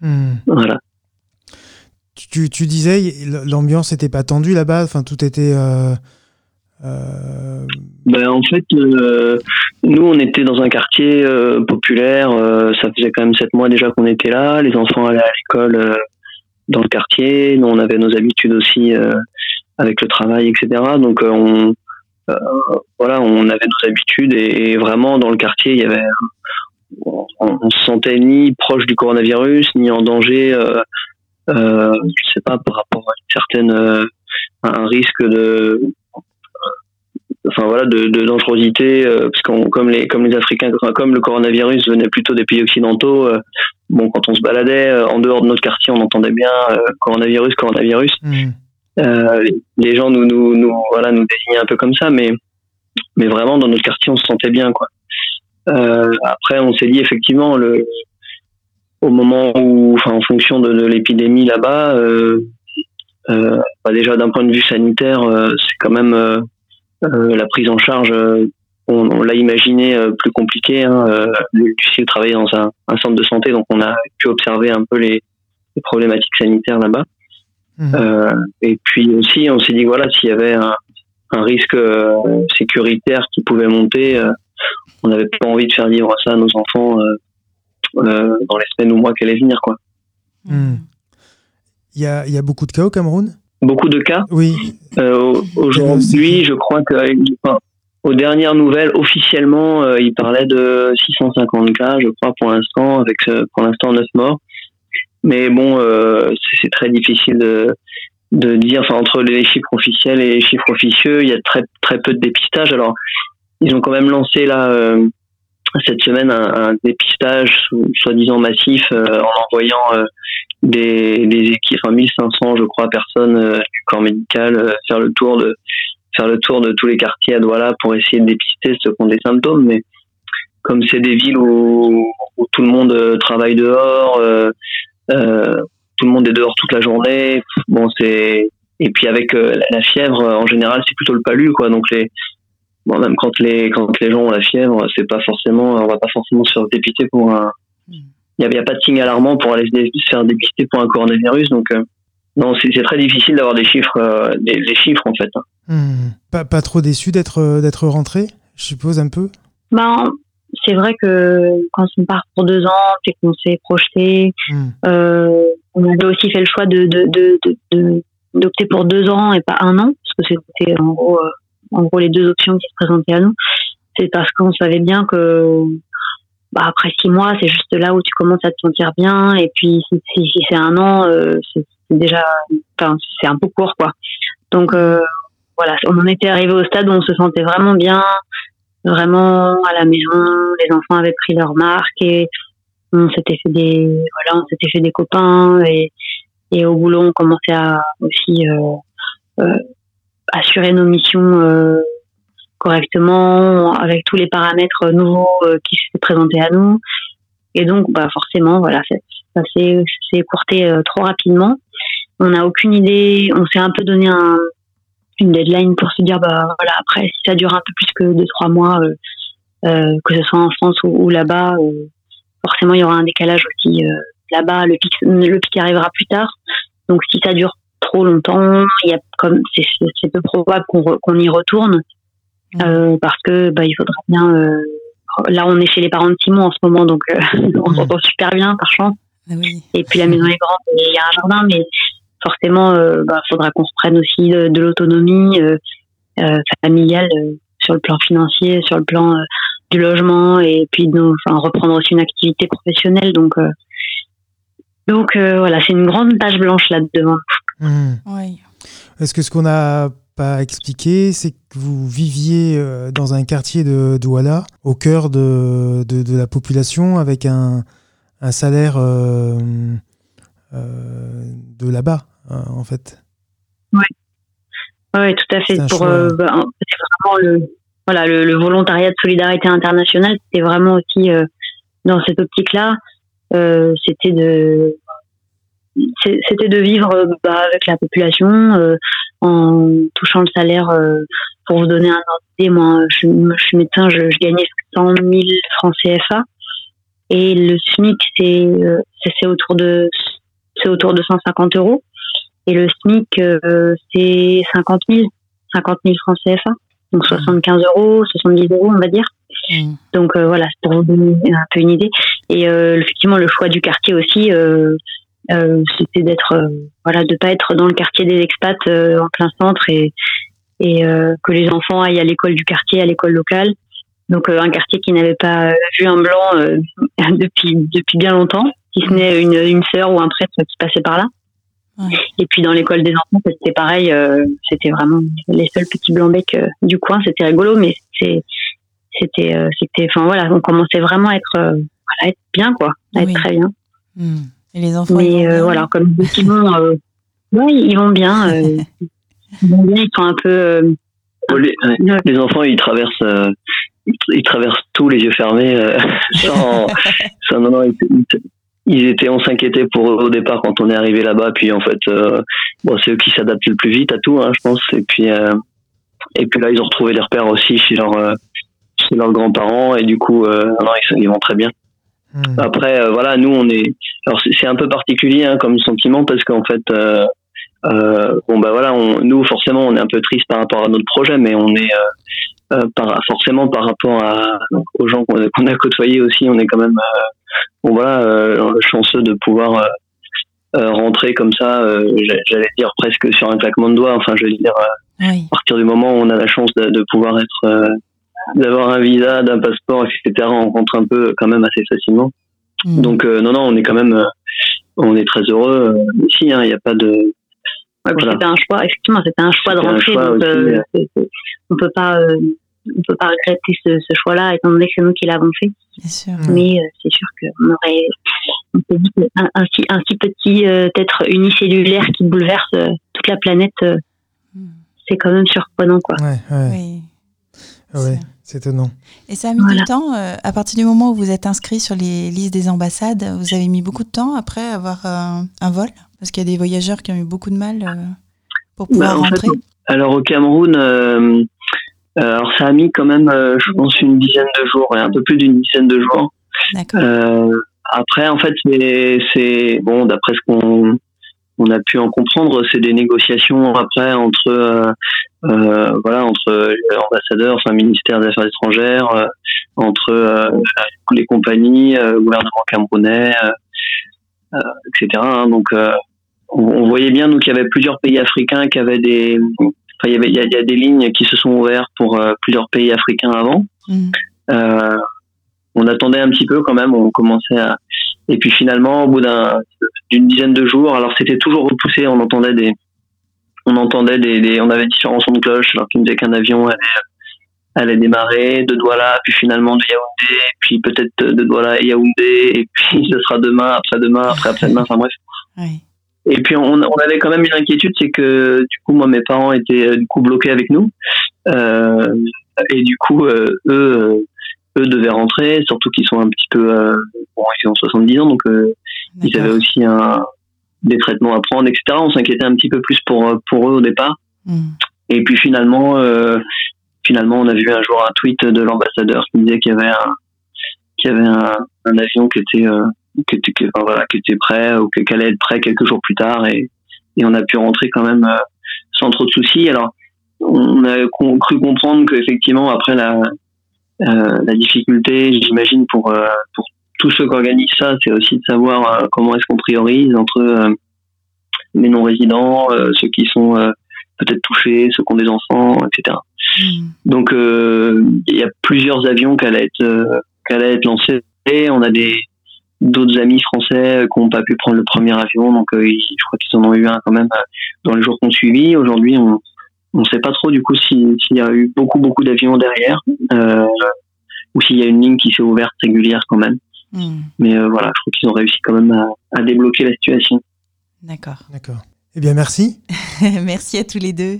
Hmm. Voilà. Tu, tu disais l'ambiance n'était pas tendue là-bas, enfin tout était. Euh, ben, en fait, nous on était dans un quartier populaire. ça faisait quand même sept mois déjà qu'on était là. Les enfants allaient à l'école dans le quartier. Nous on avait nos habitudes aussi avec le travail, etc. Donc on euh, voilà, on avait nos habitudes et, vraiment dans le quartier, il y avait, on, on, se sentait ni proche du coronavirus ni en danger. Euh, euh, je sais pas par rapport à une certaine euh, un risque de enfin voilà de, dangerosité euh, parce qu'on comme les comme les africains comme le coronavirus venait plutôt des pays occidentaux bon quand on se baladait en dehors de notre quartier on entendait bien coronavirus coronavirus mmh. Euh, les gens nous, nous, nous, voilà, nous désignaient un peu comme ça, mais, mais vraiment dans notre quartier, on se sentait bien, quoi. Euh, après, on s'est dit effectivement, le, au moment où, enfin, en fonction de, l'épidémie là-bas, euh, euh, bah déjà d'un point de vue sanitaire, euh, c'est quand même euh, la prise en charge. on, l'a imaginé plus compliqué. Hein, Lucille travaillait dans un, un, centre de santé, donc on a pu observer un peu les, les problématiques sanitaires là-bas. Mhm. Euh, et puis aussi, on s'est dit voilà, s'il y avait un, un risque euh, sécuritaire qui pouvait monter, euh, on n'avait pas envie de faire vivre ça à nos enfants dans les semaines ou mois qui allaient venir, quoi. Mhm. Il y, a, y, a, beaucoup de cas au Cameroun? Beaucoup de cas? Oui. Aujourd'hui, je crois que aux dernières nouvelles, officiellement, il parlait de 650 cas, je crois, pour l'instant, avec pour l'instant 9 morts. Mais bon, euh, c'est très difficile de, dire. Enfin, entre les chiffres officiels et les chiffres officieux, il y a très très peu de dépistage. Alors, ils ont quand même lancé là euh, cette semaine un, dépistage soi-disant massif euh, en envoyant des, des équipes, enfin 1500 je crois personnes du corps médical faire le tour de faire le tour de tous les quartiers à Douala pour essayer de dépister ceux qui ont des symptômes. Mais comme c'est des villes où, tout le monde travaille dehors, tout le monde est dehors toute la journée. Bon, c'est et puis avec euh, la fièvre, en général, c'est plutôt le palu, quoi. Donc les bon, même quand les quand les gens ont la fièvre, c'est pas forcément, on va pas forcément se faire dépister pour un. Il n'y a, a, pas de signe alarmant pour aller se faire dépister pour un coronavirus, donc. Euh, non, c'est très difficile d'avoir des chiffres, des, chiffres en fait. Hmm. Pas, pas trop déçu d'être d'être rentré, je suppose un peu? Ben, c'est vrai que quand on part pour deux ans, c'est qu'on s'est projeté. Hmm. Euh, on avait aussi fait le choix de, de, de, de, d'opter pour deux ans et pas un an, parce que c'était en gros, euh, en gros les deux options qui se présentaient à nous. C'est parce qu'on savait bien que bah, après six mois, c'est juste là où tu commences à te sentir bien. Et puis si, si, c'est un an, euh, c'est déjà, enfin, c'est un peu court, quoi. Donc voilà, on en était arrivé au stade où on se sentait vraiment bien, vraiment à la maison. Les enfants avaient pris leur marque et on s'était fait des, voilà, on s'était fait des copains et et au boulot, on commençait à aussi euh, euh, assurer nos missions euh, correctement avec tous les paramètres nouveaux qui se présentaient à nous. Et donc, bah forcément, voilà, ça s'est écourté trop rapidement. On n'a aucune idée. On s'est un peu donné un, une deadline pour se dire, bah voilà, après, si ça dure un peu plus que deux trois mois, que ce soit en France ou, ou là-bas, forcément, il y aura un décalage aussi là-bas, le pic, le pic arrivera plus tard. Donc si ça dure trop longtemps, il y a comme c'est peu probable qu'on y retourne mmh. euh, parce que bah il faudra bien. Euh, là, on est chez les parents de Simon en ce moment, donc euh, on mmh. s'entend super bien par chance. Ah et puis la maison est grande, il y a un jardin, mais forcément, il bah, faudra qu'on se prenne aussi de, l'autonomie familiale sur le plan financier, sur le plan du logement, et puis de, enfin, reprendre aussi une activité professionnelle. Donc donc euh, voilà, c'est une grande page blanche là-dedans. Hmm. Est-ce que ce qu'on n'a pas expliqué, c'est que vous viviez euh, dans un quartier de Douala, au cœur de, de, la population, avec un, un salaire euh, de là-bas, en fait. Oui, ouais, tout à fait. Pour, bah, c'est vraiment le, voilà, le, le, volontariat de solidarité internationale, c'était vraiment aussi dans cette optique-là. Euh, c'était de c'était de vivre bah, avec la population euh, en touchant le salaire euh, pour vous donner un ordre moi je, je, suis médecin je, je, gagnais 100 000 francs CFA et le SMIC c'est c'est autour de c'est autour de 150 euros et le SMIC c'est 50 000 50 000 francs CFA donc 75 euros 70 euros on va dire Mm. Donc euh, voilà, pour vous donner un peu une idée. Et euh, effectivement, le choix du quartier aussi, euh, c'était d'être, voilà, de pas être dans le quartier des expats en plein centre et et que les enfants aillent à l'école du quartier, à l'école locale. Donc un quartier qui n'avait pas vu un blanc depuis depuis bien longtemps, si ce n'est une, une sœur ou un prêtre qui passait par là. Et puis dans l'école des enfants, c'était pareil. c'était vraiment les seuls petits blancs becs du coin. C'était rigolo, mais c'était euh, c'était enfin voilà on commençait vraiment à être euh, voilà, être bien quoi à être très bien hmm. et les enfants mais euh, voilà comme ouais, ils vont bien ils vont bien ils sont un peu les, les, enfants ils traversent ils traversent tout les yeux fermés sans, non, non, ils, étaient on s'inquiétait pour eux au départ quand on est arrivé là-bas puis en fait bon c'est eux qui s'adaptent le plus vite à tout hein, je pense et puis et puis là ils ont retrouvé les repères aussi chez leur c'est leurs grands-parents et du coup euh, non, ils, ils, vont très bien. Hmm. Après euh, voilà, nous on est alors c'est un peu particulier hein, comme sentiment parce qu'en fait euh, euh, bon bah voilà, on, nous forcément on est un peu triste par rapport à notre projet, mais on est euh, par, forcément par rapport à, aux gens qu'on a côtoyés aussi, on est quand même bon voilà chanceux de pouvoir rentrer comme ça. J'allais dire presque sur un claquement de doigts. Enfin, je veux dire à partir du moment où on a la chance de, de pouvoir être d'avoir un visa, d'un passeport, etc. On rentre un peu quand même assez facilement. Hmm. Donc euh, non, non, on est quand même, euh, on est très heureux euh, ici. Hein. Il n'y a pas de. C'était un choix, effectivement, c'était un choix de rentrer. donc, on peut pas, on peut pas regretter ce, ce choix-là, étant donné que c'est nous qui l'avons fait. Bien sûr. Mais c'est sûr qu'on aurait, on peut dire un, un, un, si petit être unicellulaire qui bouleverse toute la planète, hmm. c'est quand même surprenant, quoi. Ouais, ouais. Oui. Ouais. C'est étonnant. Et ça a mis du temps, euh, à partir du moment où vous êtes inscrit sur les listes des ambassades, vous avez mis beaucoup de temps après avoir euh, un vol? Parce qu'il y a des voyageurs qui ont eu beaucoup de mal euh, pour pouvoir bah, rentrer Alors au Cameroun, alors ça a mis quand même, je pense, une dizaine de jours, et un peu plus d'une dizaine de jours. D'accord. après, en fait, c'est bon, d'après ce qu'on on a pu en comprendre, c'est des négociations après entre euh, euh, voilà entre l'ambassadeur, enfin ministère des Affaires étrangères, euh, entre les compagnies, le gouvernement camerounais. etc. hein. donc on, on voyait bien nous qu'il y avait plusieurs pays africains qui avaient des Enfin, il y avait, il y y a des lignes qui se sont ouvertes pour euh, plusieurs pays africains avant. Mm. Euh, on attendait un petit peu quand même, on commençait à. Et puis finalement, au bout d'un, d'une dizaine de jours, alors c'était toujours repoussé, on entendait des, on entendait des, des- on avait différents sons de cloche, alors qui nous disaient qu'un avion allait, allait démarrer de Douala, puis finalement de Yaoundé, puis peut-être de Douala à Yaoundé, et puis ce sera demain, après-demain, après après-demain, enfin bref. Et puis on, on avait quand même une inquiétude, c'est que du coup moi mes parents étaient euh, du coup bloqués avec nous, euh, et du coup euh, eux eux devaient rentrer, surtout qu'ils sont un petit peu euh, bon ils ont 70 ans donc ils avaient aussi un des traitements à prendre etc. On s'inquiétait un petit peu plus pour pour eux au départ. Mm. Et puis finalement, finalement, on a vu un jour un tweet de l'ambassadeur qui disait qu'il y avait un, qu'il y avait un, un avion qui était, qui était, qui- enfin, voilà, qui était prêt ou qui allait être prêt quelques jours plus tard et, et on a pu rentrer quand même euh, sans trop de soucis. Alors, on a con- cru comprendre qu'effectivement, après la, euh, la difficulté, j'imagine pour euh, pour tous ceux qui organisent ça, c'est aussi de savoir euh, comment est-ce qu'on priorise entre les non-résidents, ceux qui sont peut-être touchés, ceux qui ont des enfants, etc. Mm. Donc il y a plusieurs avions qui allaient être qui allaient être lancés. On a des d'autres amis français qui n'ont pas pu prendre le premier avion, donc euh, ils- je crois qu'ils en ont eu un quand même euh, dans les jours qu'on suivi. Aujourd'hui, on on sait pas trop du coup si- s'il y a eu beaucoup beaucoup d'avions derrière euh, ou s'il y a une ligne qui s'est ouverte régulière quand même. Mm. Mais euh, voilà, je crois qu'ils ont réussi quand même à, à débloquer la situation. D'accord. D'accord. Eh bien, merci. Merci à tous les deux.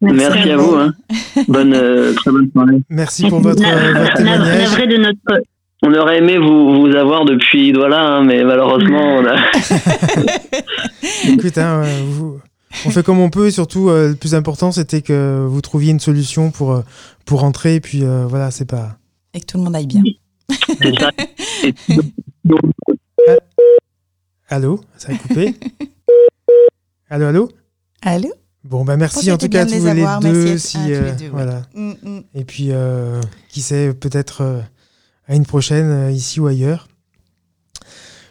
Merci, à vous. Hein. Bonne euh, très bonne soirée. Merci pour votre, euh, témoignage. Navré de notre On aurait aimé vous, vous avoir depuis Douala, hein, mais malheureusement, on a, Écoute, hein, euh, vous- on fait comme on peut et surtout, euh, le plus important, c'était que vous trouviez une solution pour, euh, pour rentrer. Et puis, euh, voilà, c'est pas. Et que tout le monde aille bien. ça. Et Allô Ça a coupé Allô, allô Allô Bon, bah merci en tout cas à de tous les deux. si, à tous les deux, ouais. voilà. Mm, mm. Et puis, euh, qui sait, peut-être euh, à une prochaine, euh, ici ou ailleurs.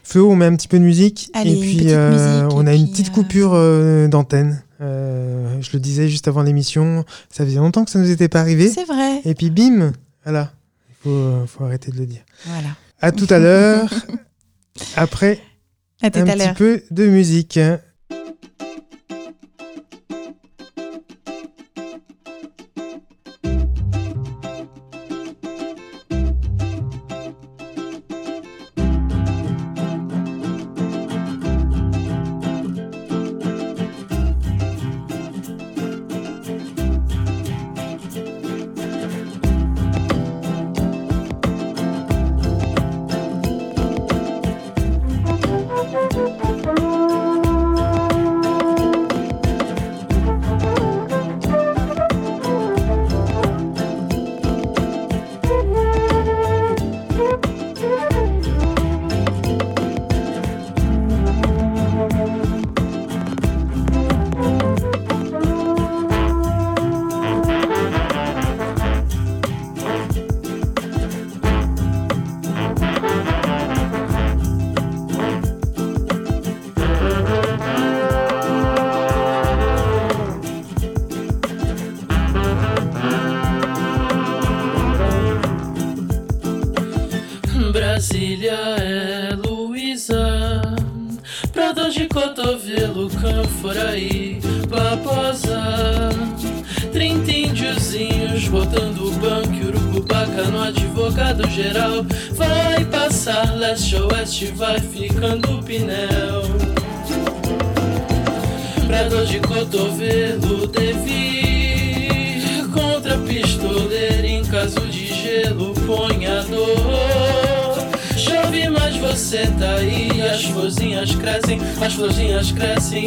Flo, on met un petit peu de musique. Allez, et une puis, euh, musique, on et a une petite euh, coupure euh, d'antenne. Euh, je le disais juste avant l'émission, ça faisait longtemps que ça nous était pas arrivé. C'est vrai. Et puis, bim Voilà. Il faut, euh, faut arrêter de le dire. Voilà. À tout à l'heure. Après, À un petit peu de musique.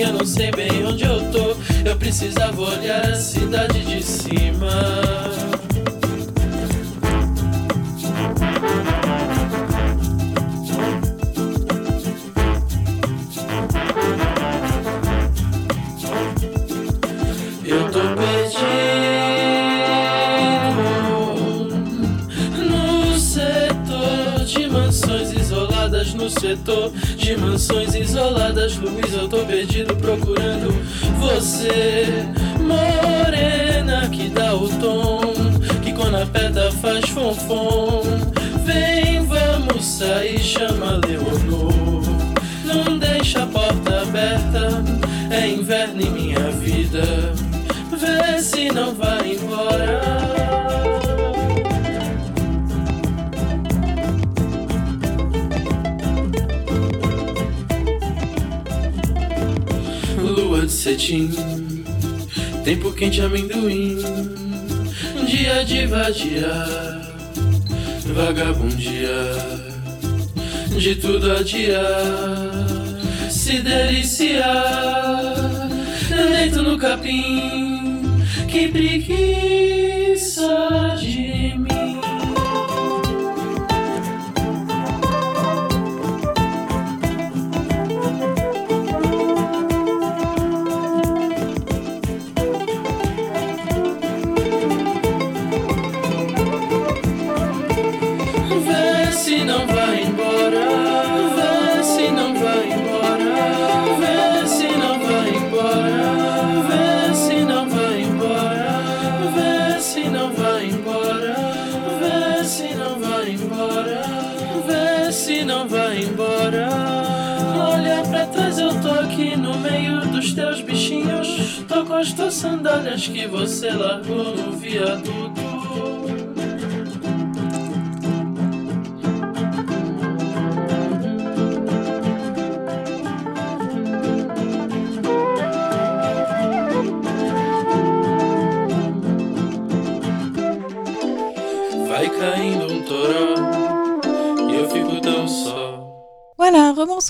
Eu não sei bem onde eu tô. Eu precisava olhar a cidade de cima. Setor de mansões isoladas. Luiz, eu tô perdido procurando você, morena que dá o tom, que quando aperta faz fonfon. Vem, vamos sair, chama Leonor. Não deixa a porta aberta, é inverno em minha vida. Vê se não vai embora. Cetim, tempo quente amendoim, dia de vadiar, vagabundear, de tudo adiar, se deliciar, deito no capim, que preguiça de dos teus bichinhos. Tô com as tuas sandálias que você largou no viaduto.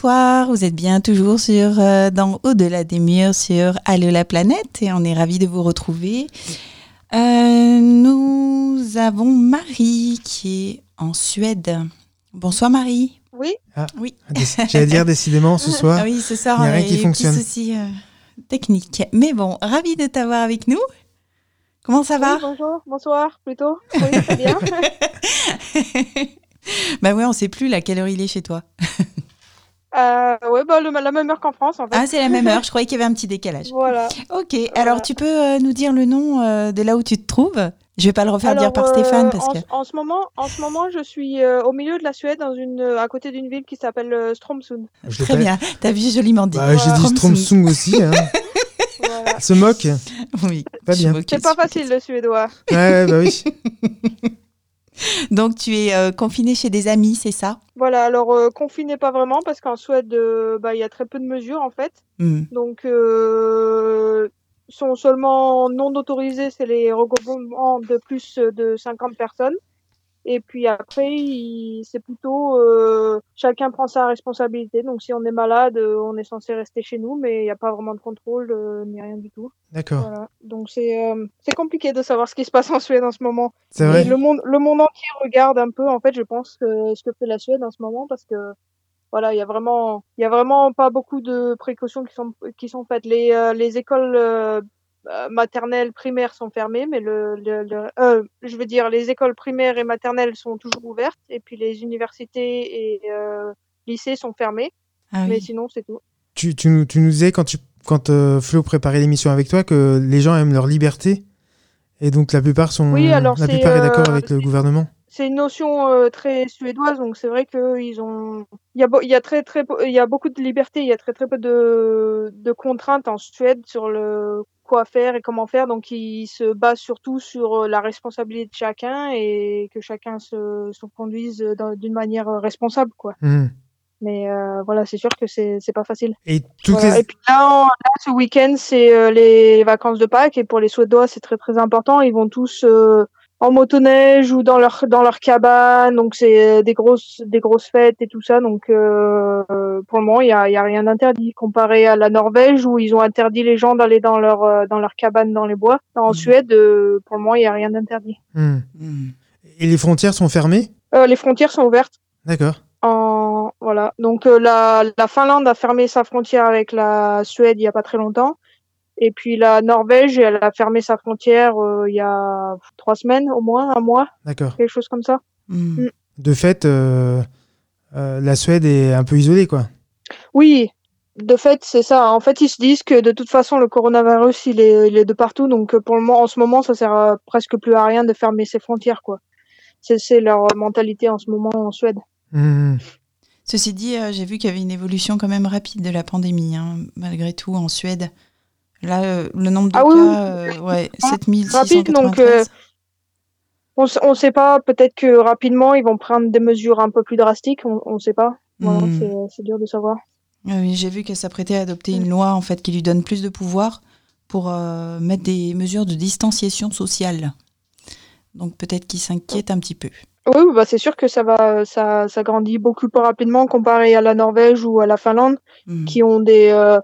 Voilà, rebonsoir. Vous êtes bien toujours sur euh, dans Au-delà des murs sur Allô la planète et on est ravis de vous retrouver. Euh, nous avons Marie qui est en Suède. Bonsoir Marie. Oui, Oui. Déc- J'allais dire décidément ce soir. Ah oui, ce soir, il y a on rien a qui fonctionne. des petits soucis euh, techniques. Mais bon, ravi de t'avoir avec nous. Comment ça va? Oui, bonjour, bonsoir plutôt. Oui, très bien. Bah ouais, on sait plus à quelle heure il est chez toi. Euh, ouais, bah, le- la même heure qu'en France, en fait. Ah, c'est la même heure. Je croyais qu'il y avait un petit décalage. Voilà. Ok. Alors, tu peux euh, nous dire le nom euh, de là où tu te trouves? Je vais pas le refaire dire par euh, Stéphane parce en, que. en ce moment, en ce moment, je suis euh, au milieu de la Suède, dans une, euh, à côté d'une ville qui s'appelle euh, Stromsund. Je Très bien. T'as vu joliment dit. Bah, j'ai dit Stromsung aussi. Hein. Voilà. Se moque. Oui. Pas bien. C'est pas facile le suédois. Ouais, bah oui. Donc, tu es euh, confiné chez des amis, c'est ça? Voilà, alors euh, confiné pas vraiment parce qu'en Suède, euh, bah, il y a très peu de mesures en fait. Hmm. Donc, euh, sont seulement non autorisés, c'est les regroupements de plus de 50 personnes. Et puis après, il- c'est plutôt euh, chacun prend sa responsabilité. Donc, si on est malade, euh, on est censé rester chez nous, mais il n'y a pas vraiment de contrôle euh, ni rien du tout. D'accord. Voilà. Donc, c'est euh, c'est compliqué de savoir ce qui se passe en Suède en ce moment. C'est vrai. le monde, le monde entier regarde un peu, en fait, je pense, que, ce que fait la Suède en ce moment, parce que voilà, il y a vraiment, il y a vraiment pas beaucoup de précautions qui sont qui sont faites. Les euh, les écoles euh, euh, maternelles, primaires sont fermées, mais le, le, le- euh, je veux dire, les écoles primaires et maternelles sont toujours ouvertes, et puis les universités et euh, lycées sont fermés, Ah mais sinon c'est tout. Tu, tu, nous- tu nous disais quand, tu, quand euh, Flo préparait l'émission avec toi que les gens aiment leur liberté. Et donc la plupart sont. Oui, alors la plupart est d'accord euh, avec le gouvernement. c'est une notion euh, très suédoise, donc c'est vrai qu'ils ont, il y a, il y a très très, il y a beaucoup de liberté, il y a très très peu de, de contraintes en Suède sur le quoi faire et comment faire, donc ils se basent surtout sur euh, la responsabilité de chacun et que chacun se, se conduise dans- d'une manière euh, responsable, quoi. Mhm. Mais euh, voilà, c'est sûr que c'est pas facile. Et Voilà. les. Et puis là, ce week-end, c'est euh, les vacances de Pâques et pour les Suédois, c'est très très important. Ils vont tous euh, en motoneige ou dans leur dans leur cabane, donc c'est euh, des grosses des grosses fêtes et tout ça. Donc euh, euh, pour le moment, il y a, il y a rien d'interdit comparé à la Norvège où ils ont interdit les gens d'aller dans leur dans leur cabane dans les bois. En Suède, euh, pour le moment, il y a rien d'interdit. Mhm. Hmm. Et les frontières sont fermées? Euh, les frontières sont ouvertes. D'accord. En voilà. Donc euh, la, la Finlande a fermé sa frontière avec la Suède il y a pas très longtemps. Et puis la Norvège, elle a fermé sa frontière euh, il y a trois semaines au moins, un mois, D'accord. quelque chose comme ça. Hmm. De fait, euh, euh, la Suède est un peu isolée, quoi. Oui, de fait, c'est ça. En fait, ils se disent que de toute façon, le coronavirus, il est, il est de partout. Donc, pour le moment, en ce moment, ça sert presque plus à rien de fermer ses frontières, quoi. C'est, leur mentalité en ce moment en Suède. Mhm. Ceci dit, euh, j'ai vu qu'il y avait une évolution quand même rapide de la pandémie, hein, malgré tout, en Suède. Là, euh, le nombre de Ah cas, oui. euh, ouais, 7693. rapide, donc, euh, On on sait pas, peut-être que rapidement, ils vont prendre des mesures un peu plus drastiques. On, on sait pas. Voilà, Hmm. c'est, c'est dur de savoir. Ah oui, j'ai vu qu'elle s'apprêtait à adopter une loi en fait qui lui donne plus de pouvoir pour euh, mettre des mesures de distanciation sociale. Donc peut-être qu'il s'inquiète un petit peu. Oui, bah c'est sûr que ça va, ça, ça grandit beaucoup plus rapidement comparé à la Norvège ou à la Finlande, Hmm. qui ont des, euh,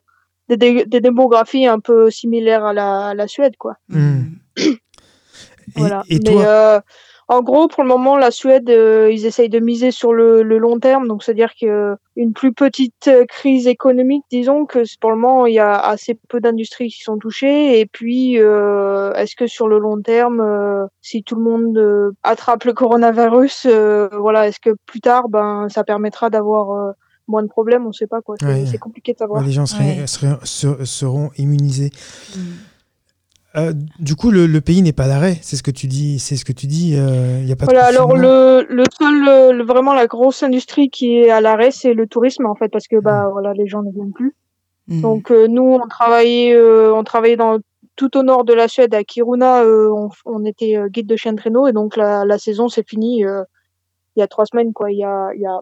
des, dé- des démographies un peu similaires à la, à la Suède, quoi. Mhm. Et, Voilà. et Mais toi euh, en gros, pour le moment, la Suède, euh, ils essayent de miser sur le, le long terme, donc c'est-à-dire que une plus petite euh, crise économique, disons que pour le moment, il y a assez peu d'industries qui sont touchées, et puis euh, est-ce que sur le long terme, euh, si tout le monde euh, attrape le coronavirus, euh, voilà, est-ce que plus tard, ben, ça permettra d'avoir euh, moins de problèmes On sait pas quoi. C'est Ouais. compliqué de savoir. Ouais, les gens seraient- Ouais. seraient- ser- seront immunisés. Hmm. Euh, du coup, le, le pays n'est pas à l'arrêt. C'est ce que tu dis. C'est ce que tu dis. euh, Il y a pas de Voilà, alors le, le seul, euh, le- vraiment la grosse industrie qui est à l'arrêt, c'est le tourisme en fait, parce que bah voilà, les gens ne viennent plus. Hmm. Donc euh, nous, on travaillait, euh, on travaillait dans tout au nord de la Suède, à Kiruna, euh, on, on était euh, guide de chien de traîneau et donc la, la saison c'est fini euh, il y a trois semaines quoi. Il y a, il y a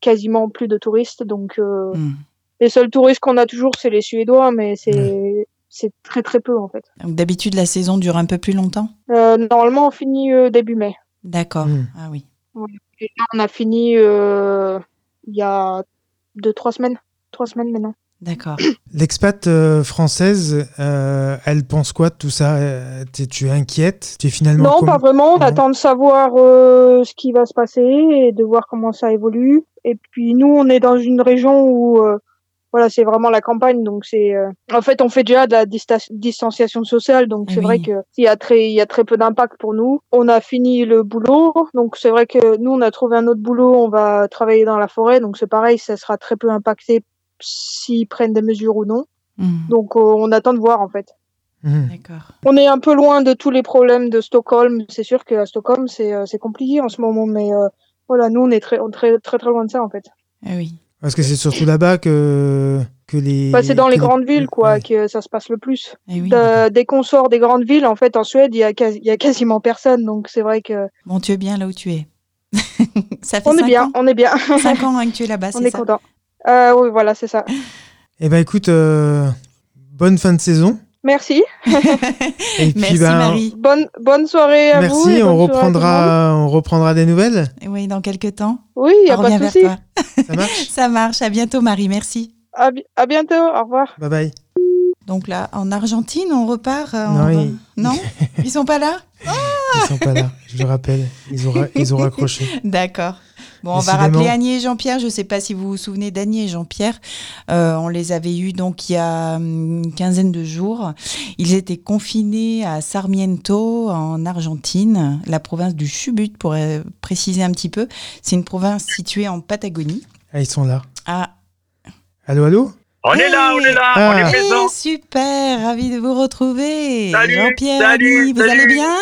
quasiment plus de touristes, donc euh, Hmm. les seuls touristes qu'on a toujours c'est les Suédois, mais c'est c'est très très peu en fait. Donc d'habitude la saison dure un peu plus longtemps? Euh, normalement, on finit euh, début mai. D'accord. Hmm. Ah oui. Et là, on a fini euh, il y a deux, trois semaines. Trois semaines maintenant. D'accord. L'expat euh, française, euh, elle pense quoi de tout ça? Euh, Tu es inquiète? Tu es finalement non, pas vraiment. On attend de savoir euh, ce qui va se passer et de voir comment ça évolue. Et puis nous, on est dans une région où euh, voilà, c'est vraiment la campagne, donc c'est. euh, En fait, on fait déjà de la dista- distanciation sociale, donc c'est oui. vrai que il y a très, il y a très peu d'impact pour nous. On a fini le boulot, donc c'est vrai que nous, on a trouvé un autre boulot. On va travailler dans la forêt, donc c'est pareil, ça sera très peu impacté s'ils prennent des mesures ou non. Hmm. Donc euh, on attend de voir en fait. D'accord. On est un peu loin de tous les problèmes de Stockholm. C'est sûr qu'à Stockholm, c'est euh, c'est compliqué en ce moment, mais euh, voilà, nous, on est très, très, très, très loin de ça, en fait. Ah oui. Parce que c'est surtout là-bas que, que les. Bah, c'est dans que les grandes villes, quoi, Ouais. que ça se passe le plus. Eh oui. De- dès qu'on sort des grandes villes, en fait, en Suède, il y a, quasi- il y a quasiment personne, donc c'est vrai que Bon, tu es bien là où tu es. ça fait on est cinq bien, ans, on est bien, cinq ans hein, que tu es là-bas, on est ça? content. Euh, oui, voilà, c'est ça. Eh ben écoute, euh, bonne fin de saison. Merci, Et puis, Merci ben, Marie. bonne, bonne soirée à vous. Merci, on reprendra, on reprendra des nouvelles. Oui, dans quelques temps. Oui, il n'y a on pas de souci. toi. Ça marche Ça marche. À bientôt Marie. Merci. À, bi- à bientôt, au revoir. Bye bye. Donc là, en Argentine, on repart. euh, Non, on ils- non? Ils sont pas là? Ils sont pas là, je le rappelle. Ils ont, ra- ils ont raccroché. D'accord. Bon, on va rappeler Annie et Jean-Pierre. Je ne sais pas si vous vous souvenez d'Annie et Jean-Pierre. Euh, on les avait eus donc il y a hum, une quinzaine de jours. Ils étaient confinés à Sarmiento, en Argentine, la province du Chubut, pour euh, préciser un petit peu. C'est une province située en Patagonie. Ah, ils sont là. Ah, Allô, allô? On est là, on est là, Ah. on est Eh, présent. super, ravi de vous retrouver. Salut, Jean-Pierre, salut, Annie, vous salut. allez bien?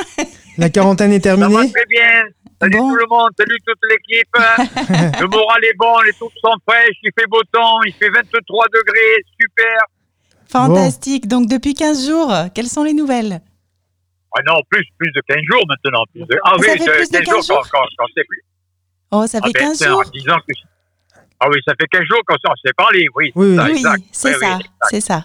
La quarantaine est Ça va terminée? très bien. Salut Bon. tout le monde, salut toute l'équipe. le moral est bon, les troupes sont fraîches, il fait beau temps, il fait 23 degrés, super. Fantastique. Donc depuis 15 jours, quelles sont les nouvelles? Ah non, plus, plus de 15 jours maintenant. Plus de... Ah Ça oui, fait de plus de 15 15 jours quand, quand, quand c'est plus. Oh, ça Ah fait ben, 15 tiens, jours? en que... Ah oui, ça fait 15 jours qu'on s'est parlé, oui. Oui, c'est Oui, ça, oui. c'est ça.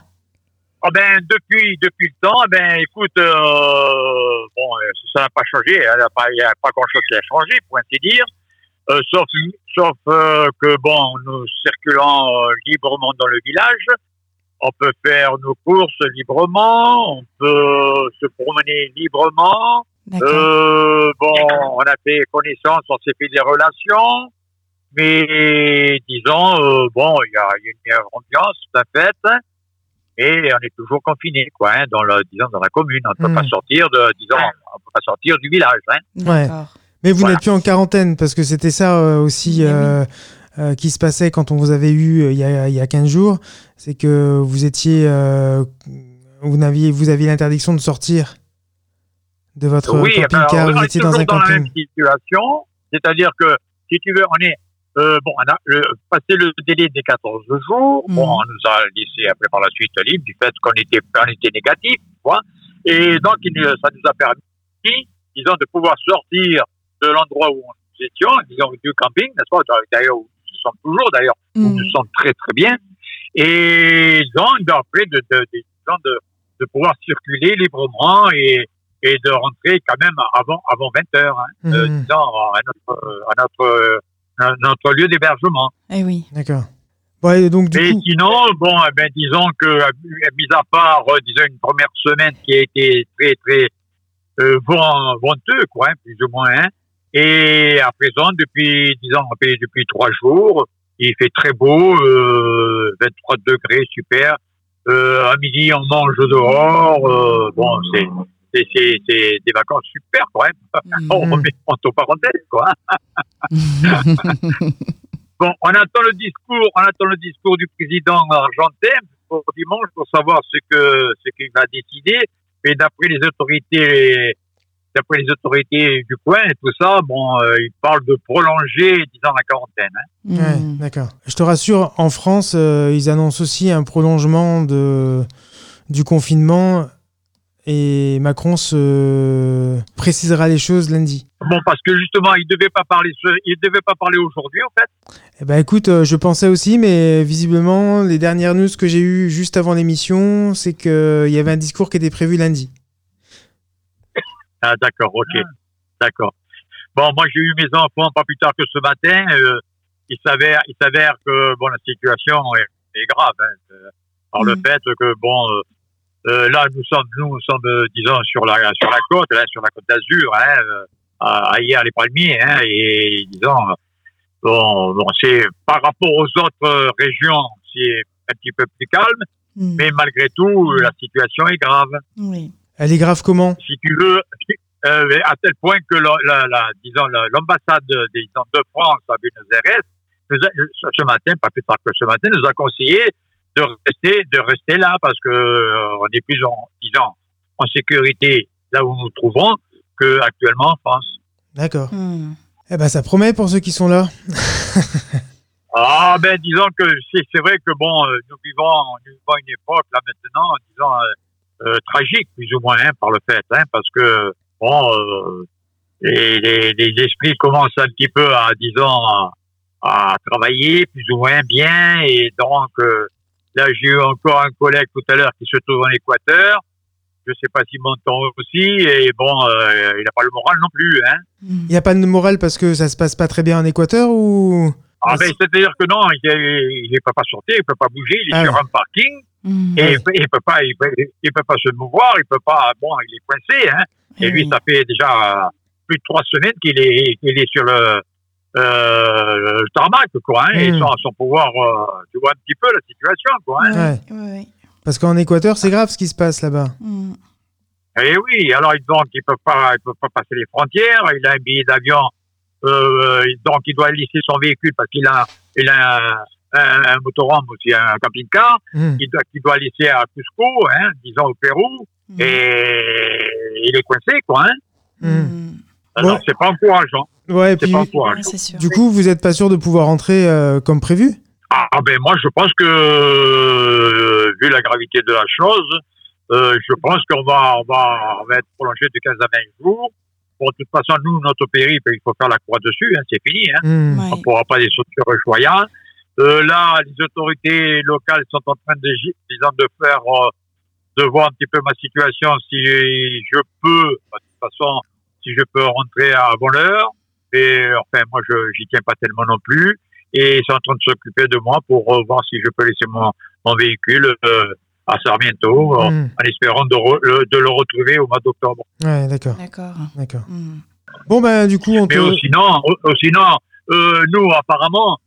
Ah ben, depuis, depuis le temps, ben, écoute, euh, bon, euh, ça n'a pas changé, il n'y a pas grand-chose qui a changé, pour ainsi dire, euh, sauf, sauf euh, que, bon, nous circulons euh, librement dans le village, on peut faire nos courses librement, on peut se promener librement, euh, bon, on a fait connaissance, on s'est fait des relations, mais disons, bon, il y a, y a une meilleure ambiance, c'est un mais on est toujours confiné, quoi, hein, dans le, disons, dans la commune. On ne peut Hmm. pas sortir de, disons, on peut pas sortir du village, hein. ouais. Mais vous Voilà. n'êtes plus en quarantaine parce que c'était ça euh, aussi oui. euh, euh, qui se passait quand on vous avait eu euh, il y a, il y a 15 jours, c'est que vous étiez, euh, vous aviez, vous aviez l'interdiction de sortir de votre Oui, eh ben, camping-car. on Vous est étiez dans toujours un dans la camping. même situation, c'est-à-dire que si tu veux, on est euh, bon, on a le, passé le délai des 14 jours. Mm. Bon, on nous a laissé après par la suite libre du fait qu'on était, on était négatif, tu vois. Et donc, il, ça nous a permis, disons, de pouvoir sortir de l'endroit où nous étions, disons, du camping, n'est-ce pas D'ailleurs, où nous sommes toujours, d'ailleurs, où Mm. nous sommes très, très bien. Et donc, après, de, de, de, disons, de, de pouvoir circuler librement et, et de rentrer quand même avant, avant 20 heures, hein, euh, Mhm. disons, à notre, à notre, notre lieu d'hébergement. Eh oui. D'accord. Ouais, donc du Mais coup, sinon, bon, eh ben, disons que, euh, mis à part, euh, disons, une première semaine qui a été très, très euh, vent- venteux, quoi, hein, plus ou moins. hein. Et à présent, depuis, disons, depuis depuis trois jours, il fait très beau, euh, 23 degrés, super. Euh, à midi, on mange dehors. euh, bon, c'est c'est c'est c'est des vacances super, quand même. On remet entre parenthèses, quoi. Bon, on attend le discours, on attend le discours du président argentin pour dimanche pour savoir ce que ce qu'il va décider. Mais d'après les autorités, d'après les autorités du coin et tout ça, bon, euh, il parle de prolonger, disons, la quarantaine. hein. Ouais, d'accord. Je te rassure, en France, euh, ils annoncent aussi un prolongement de, du confinement et Macron se précisera les choses lundi. Bon, parce que justement, il devait pas parler, il devait pas parler aujourd'hui, en fait. Eh ben écoute, euh, je pensais aussi, mais visiblement, les dernières news que j'ai eues juste avant l'émission, c'est qu'il y avait un discours qui était prévu lundi. Ah, d'accord, ok, d'accord. Bon, moi, j'ai eu mes enfants pas plus tard que ce matin. euh, il s'avère, il s'avère que bon, la situation est, est grave, hein, euh, par le Mm. fait que bon, euh, euh, là, nous sommes, nous sommes, euh, disons, sur la sur la côte, là, sur la côte d'Azur, hein, euh, à, à hier les palmiers, hein, et disons, bon, bon c'est par rapport aux autres régions, c'est un petit peu plus calme, Mm. mais malgré tout, la situation est grave Oui. Elle est grave comment? Si tu veux, euh, à tel point que la, la, la- disons la- l'ambassade de, disons, de France à Buenos Aires, ce matin, pas plus tard que ce matin, nous a conseillé de rester, de rester là parce que euh, on est plus en, disons, en sécurité là où nous nous trouvons que actuellement en France. D'accord. Mm. Eh ben ça promet pour ceux qui sont là. Ah ben disons que c'est c'est vrai que bon, euh, nous vivons, nous vivons une époque là maintenant, disons euh, euh, tragique plus ou moins hein, par le fait, hein, parce que bon, euh, les, les, les esprits commencent un petit peu à disons à, à travailler plus ou moins bien et donc euh, là j'ai eu encore un collègue tout à l'heure qui se trouve en Équateur. Je sais pas s'il m'entend aussi et bon, euh, il n'a pas le moral non plus. Hein. Il n'y a pas de morale parce que ça se passe pas très bien en Équateur ou? Ah ben c'est-à-dire que non, il ne peut pas sortir, il peut pas bouger, il est Ah sur ouais. un parking. Mm. Et il peut, il peut pas, il peut, il peut pas se mouvoir, il peut pas, bon, il est coincé, hein. Et Eh lui, oui. ça fait déjà plus de trois semaines qu'il est, qu'il est sur le, euh, le tarmac, quoi, hein, et Mm. sans, sans pouvoir, euh, tu vois un petit peu la situation, quoi, hein. Ouais. Ouais, ouais. Parce qu'en Équateur, c'est grave ce qui se passe là-bas. Mm. Et oui, alors donc il peut pas, il peut pas passer les frontières. Il a un billet d'avion, euh, donc il doit laisser son véhicule parce qu'il a, il a un, un, un motorhome aussi, un camping-car. Hmm. qu'il doit, qu'il doit laisser à Cusco, hein, disons au Pérou, Mm. et il est coincé, quoi. Hein. Hmm. Mm. Alors Ouais. c'est pas encourageant, Ouais, puis pas Ouais, encourageant. c'est sûr. du coup, vous êtes pas sûr de pouvoir rentrer euh, comme prévu? Ah ben moi je pense que euh, vu la gravité de la chose, euh, je pense qu'on va, on va, on va être prolongé de 15 à 20 jours. Bon, de toute façon, nous, notre périple, il faut faire la croix dessus, hein, c'est fini. Hein. Hmm. Ouais. On pourra pas les sauter joyants. Euh, là, les autorités locales sont en train de, disons, de faire, euh, de voir un petit peu ma situation, si je peux, de toute façon, si je peux rentrer avant l'heure. Et enfin, moi, je j'y tiens pas tellement non plus. Et ils sont en train de s'occuper de moi pour euh, voir si je peux laisser mon, mon véhicule euh, à Sarmiento, euh, Hmm. en espérant de, re- le, de le retrouver au mois d'octobre. Ouais, d'accord, D'accord. d'accord. Mm. Bon ben du coup, on te... Mais euh, sinon, sinon euh, nous, apparemment,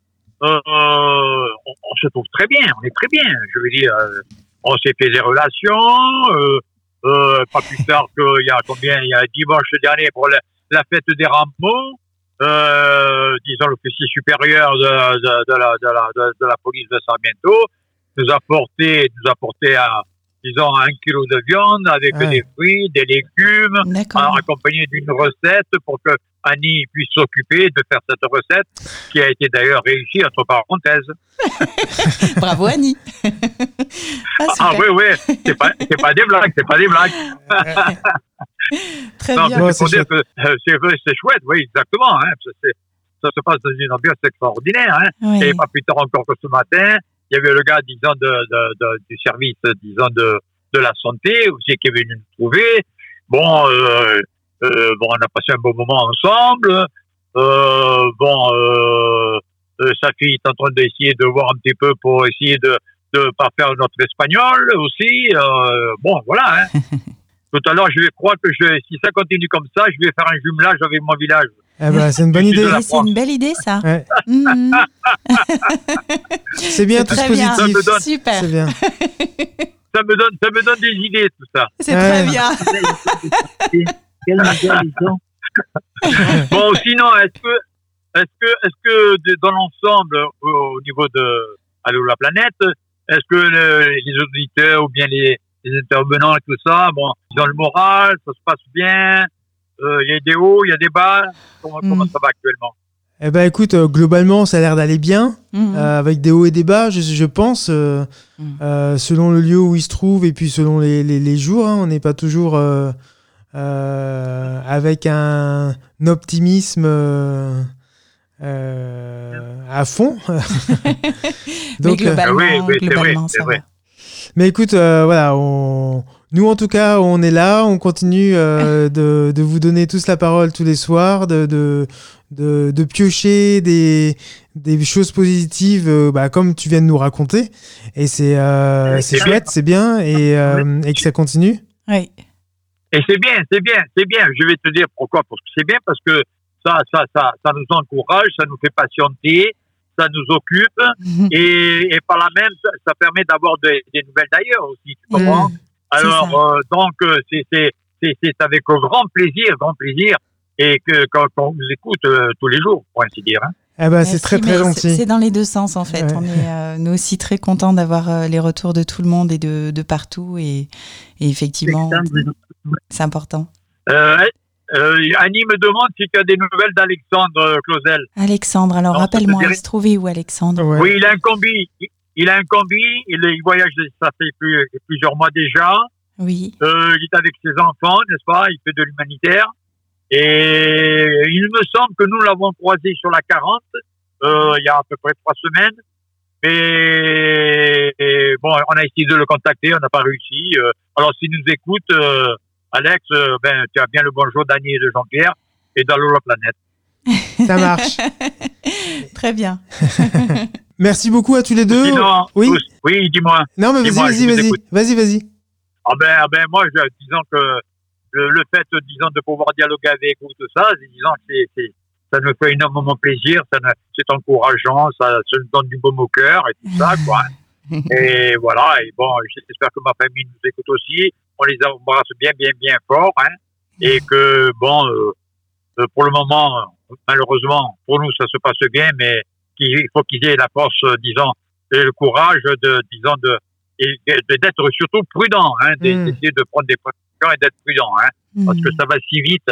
euh, on, on se trouve très bien, on est très bien. Je veux dire, euh, on s'est fait des relations, euh, euh, pas plus tard qu'il y a combien, il y a dimanche dernier pour la, la fête des rameaux. Euh, disons l'officier supérieur de, de, de la, de, la, de, la police de Sarmiento, nous a porté, nous a porté à, disons, un kilo de viande avec Ouais. des fruits, des légumes, accompagné d'une recette pour que Annie puisse s'occuper de faire cette recette, qui a été d'ailleurs réussie, entre parenthèses. Bravo Annie. ah, Ah super. oui, oui, c'est pas, c'est pas des blagues, c'est pas des blagues. Très Non, bien. C'est chouette, oui, exactement. Hein, ça, se passe dans une ambiance extraordinaire. Hein. Oui. Et pas plus tard encore que ce matin, il y avait le gars, disons, de, de, de- du service, disons, de, de la santé aussi qui est venu nous trouver. Bon, euh, euh, bon, on a passé un bon moment ensemble. Euh, bon, euh, euh, sa fille est en train d'essayer de voir un petit peu pour essayer de de pas faire notre espagnol aussi. Euh, bon, voilà. Hein. Tout à l'heure, je vais croire que je, si ça continue comme ça, je vais faire un jumelage avec mon village. Eh ben, c'est une bonne idée. Oui, c'est une belle idée ça. Ouais. Mhm. C'est bien, tout très ce bien. Positif. donne- Super. C'est bien. Ça me donne, ça me donne des idées, tout ça. C'est Ouais. très bien. Bon, sinon, est-ce que, est-ce que, est-ce que dans l'ensemble, au, au niveau de Allô la planète, est-ce que le- les auditeurs ou bien les, les intervenants et tout ça, bon, ils ont le moral, ça se passe bien, euh, il y a des hauts, il y a des bas, comment, Mm. comment ça va actuellement Eh ben, écoute, euh, globalement, ça a l'air d'aller bien, Mhm. euh, avec des hauts et des bas, je, je pense, euh, Mm. euh, selon le lieu où il se trouve et puis selon les, les, les jours. hein, on n'est pas toujours euh, euh, avec un optimisme euh, euh, à fond. Donc, globalement, Ah oui, oui, c'est vrai, ça vrai. Mais écoute, euh, voilà, on... nous en tout cas, on est là, on continue euh, de, de vous donner tous la parole tous les soirs, de, de, de, de piocher des, des choses positives, euh, bah, comme tu viens de nous raconter. Et c'est euh, chouette, c'est bien, et, euh, et que ça continue. Oui. Et c'est bien, c'est bien, c'est bien. Je vais te dire pourquoi. Parce que c'est bien parce que ça, ça, ça, ça nous encourage, ça nous fait patienter, ça nous occupe, et, et par là même, ça, ça permet d'avoir des, des nouvelles d'ailleurs aussi. Tu comprends? Mm. Alors, euh, donc, euh, c'est avec grand plaisir, grand plaisir, et que quand, on vous écoute euh, tous les jours, pour ainsi dire. Hein. Ah bah, c'est très très gentil. C'est c'est dans les deux sens en fait. Ouais. On est euh, nous aussi très contents d'avoir euh, les retours de tout le monde et de, de partout et, et effectivement c'est important. Euh, euh, Annie me demande si tu as des nouvelles d'Alexandre euh, Clausel. Alexandre, alors rappelle-moi, il se trouvait où Alexandre Ouais. Oui, il a un combi. Il- a un combi. Il, il voyage, ça fait plus, plusieurs mois déjà. Oui. Euh, il est avec ses enfants, n'est-ce pas? Il fait de l'humanitaire. Et il me semble que nous l'avons croisé sur la 40 euh, il y a à peu près trois semaines. Et, et bon, on a essayé de le contacter, on n'a pas réussi. Euh, alors, s'il nous écoute, euh, Alex, euh, ben, tu as bien le bonjour d'Annie et de Jean-Pierre et d'Allo la planète. Ça marche. Très bien. Merci beaucoup à tous les deux. Sinon, oui. tous- oui, dis-moi. Non, mais vas-y, vas-y, vas-y. Vas-y, vas-y. Ah ben, ah ben moi, je, disons que le, le fait, disons, de pouvoir dialoguer avec vous, tout ça, disons que c'est, c'est, ça nous fait énormément plaisir, ça c'est encourageant, ça, ça nous donne du baume au cœur et tout ça, quoi. et voilà, et bon, j'espère que ma famille nous écoute aussi, on les embrasse bien, bien, bien fort, hein, et que, bon, euh, euh, pour le moment, malheureusement, pour nous, ça se passe bien, mais qu'il il faut qu'ils aient la force, euh, disons, et le courage de, disons, de, d'être surtout prudent, hein, Mm. d'essayer de prendre des précautions et d'être prudent, hein, parce que Mhm. ça va si vite,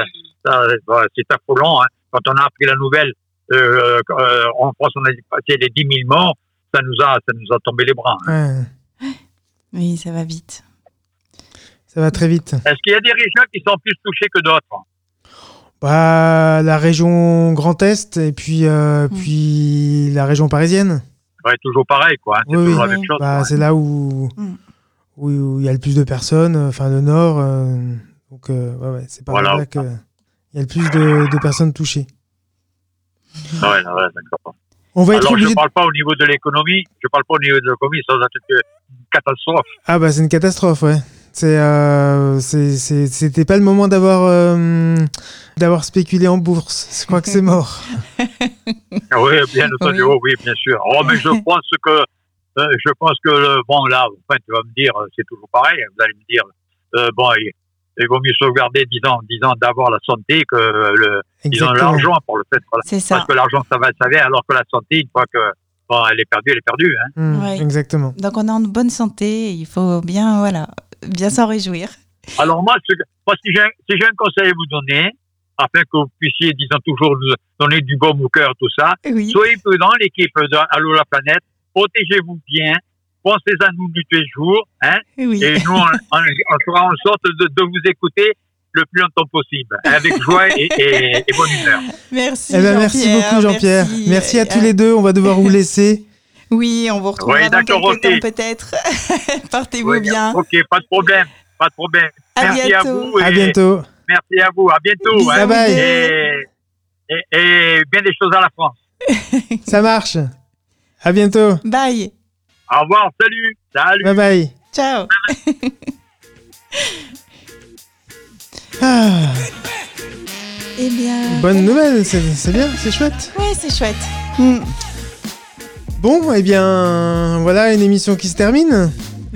c'est affolant. Hein. Quand on a appris la nouvelle, euh, euh, en France, on a passé les 10 000 morts, ça nous a, ça nous a tombé les bras. hein. Oui, ça va vite. Ça va très vite. Est-ce qu'il y a des régions qui sont plus touchées que d'autres? Bah, la région Grand Est et puis, euh, puis la région parisienne. Ouais, toujours pareil, quoi. hein, C'est Oui, oui. Bah, c'est là où Mm. où où il y a le plus de personnes, euh, enfin le nord. euh, donc, euh, ouais, ouais, c'est par Voilà. là qu'il y a le plus de, de personnes touchées. Ouais, d'accord. On va être Alors, je ne parle pas au niveau de l'économie, je parle pas au niveau de l'économie, ça va être une catastrophe. Ah bah c'est une catastrophe, ouais. C'est, euh, c'est- c'était pas le moment d'avoir euh, d'avoir spéculé en bourse. Je crois que c'est mort. Oui, bien entendu, Oui. oh oui, bien sûr. Oh, mais je pense que, euh, je pense que, bon, là, enfin, tu vas me dire, c'est toujours pareil, vous allez me dire, euh, bon, il il vaut mieux sauvegarder, disons, disons d'avoir la santé que le, l'argent pour le fait. voilà. C'est ça. Parce que l'argent, ça va, ça va, alors que la santé, une fois que bon, elle est perdue, elle est perdue. Hein. Mm, Ouais. Exactement. Donc on est en bonne santé, il faut bien, voilà, bien s'en réjouir. Alors moi, ce que- moi si j'ai un- si j'ai un conseil à vous donner, afin que vous puissiez, disons, toujours nous donner du baume au cœur, tout ça, Oui. soyez prudents, l'équipe de Allô la planète, protégez-vous bien, pensez à nous du tous les jours, hein, Oui. et nous, on, on- on fera en sorte de, de vous écouter le plus longtemps possible, avec joie et, et- et bonne humeur. Merci. Eh ben, merci Jean-Pierre, beaucoup, Jean-Pierre. Merci, à tous Euh, les deux. On va devoir vous laisser. Oui, on vous retrouvera Oui, dans quelques ok. temps peut-être. Portez-vous Oui, bien. Ok, pas de problème, pas de problème. À merci à bientôt. vous. À bientôt. Merci à vous, à bientôt. Hein. Bye bye. Et, et, et bien des choses à la France. Ça marche. À bientôt. Bye. Au revoir, salut, salut. Bye bye. Ciao. Ah, Eh bien. bonne nouvelle, c'est c'est bien, c'est chouette. Ouais, c'est chouette. Hmm. Bon, eh bien, voilà une émission qui se termine.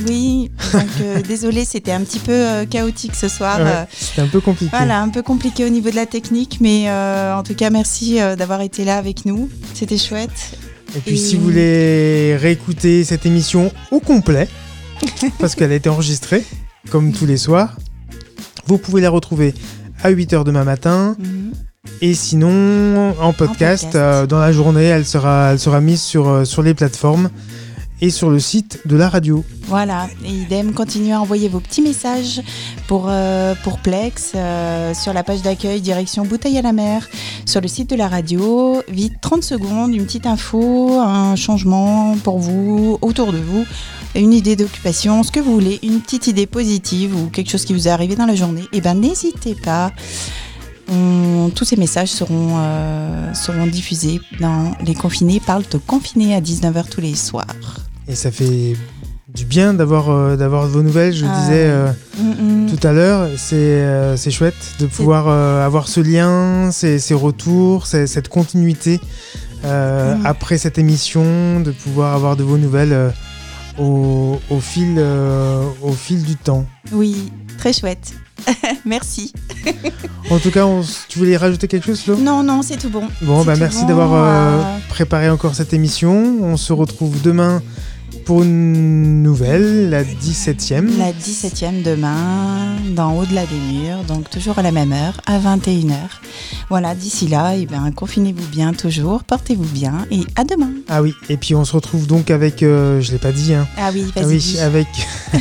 Oui, donc euh, désolé, c'était un petit peu euh, chaotique ce soir. Ouais, euh, C'était un peu compliqué. Voilà, un peu compliqué au niveau de la technique, mais euh, en tout cas, merci d'avoir été là avec nous. C'était chouette. Et puis Et- si vous voulez réécouter cette émission au complet, parce qu'elle a été enregistrée, comme tous les soirs, vous pouvez la retrouver à 8h demain matin. Mhm. Et sinon, en podcast, podcast. euh, dans la journée, elle sera, elle sera mise sur, euh, sur les plateformes et sur le site de la radio. Voilà, et idem, continuez à envoyer vos petits messages pour, euh, pour Plex euh, sur la page d'accueil direction Bouteille à la mer, sur le site de la radio. Vite, 30 secondes, une petite info, un changement pour vous, autour de vous, une idée d'occupation, ce que vous voulez, une petite idée positive ou quelque chose qui vous est arrivé dans la journée. Et ben n'hésitez pas. On- tous ces messages seront, euh, seront diffusés dans Les Confinés parlent aux confinés à 19h tous les soirs. Et ça fait du bien d'avoir euh, d'avoir vos nouvelles, je Ah, disais euh, Mm, mm. tout à l'heure. C'est euh, chouette de pouvoir avoir ce lien, ces, ces retours, ces- cette continuité Mm. après cette émission, de pouvoir avoir de vos nouvelles au, au fil, au fil du temps. Oui, très chouette. Merci. En tout cas, on s- tu voulais rajouter quelque chose, Flo? Non, non, c'est tout bon. Bon, C'est bah tout merci bon, d'avoir euh, euh, préparé encore cette émission. On se retrouve demain pour une nouvelle, la 17e. La 17e demain, dans Au-delà des murs, donc toujours à la même heure, à 21h. Voilà, d'ici là, eh ben, confinez-vous bien toujours, portez-vous bien et à demain. Ah oui, et puis on se retrouve donc avec, euh, je l'ai pas dit, hein. Ah oui, Ah vas-y. oui, dis. avec.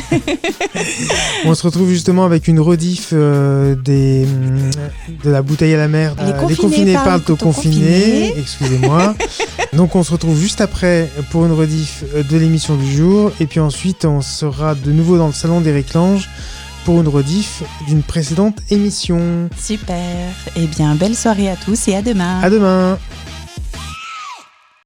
on se retrouve justement avec une rediff euh, des, hum, de la bouteille à la mer. Les Euh, confinés parlent aux aux confinés. confinés. Excusez-moi. donc on se retrouve juste après pour une rediff euh, de l'émission du jour. Et puis ensuite, on sera de nouveau dans le salon d'Éric Lange pour une rediff d'une précédente émission. Super. Eh bien, belle soirée à tous et à demain. À demain.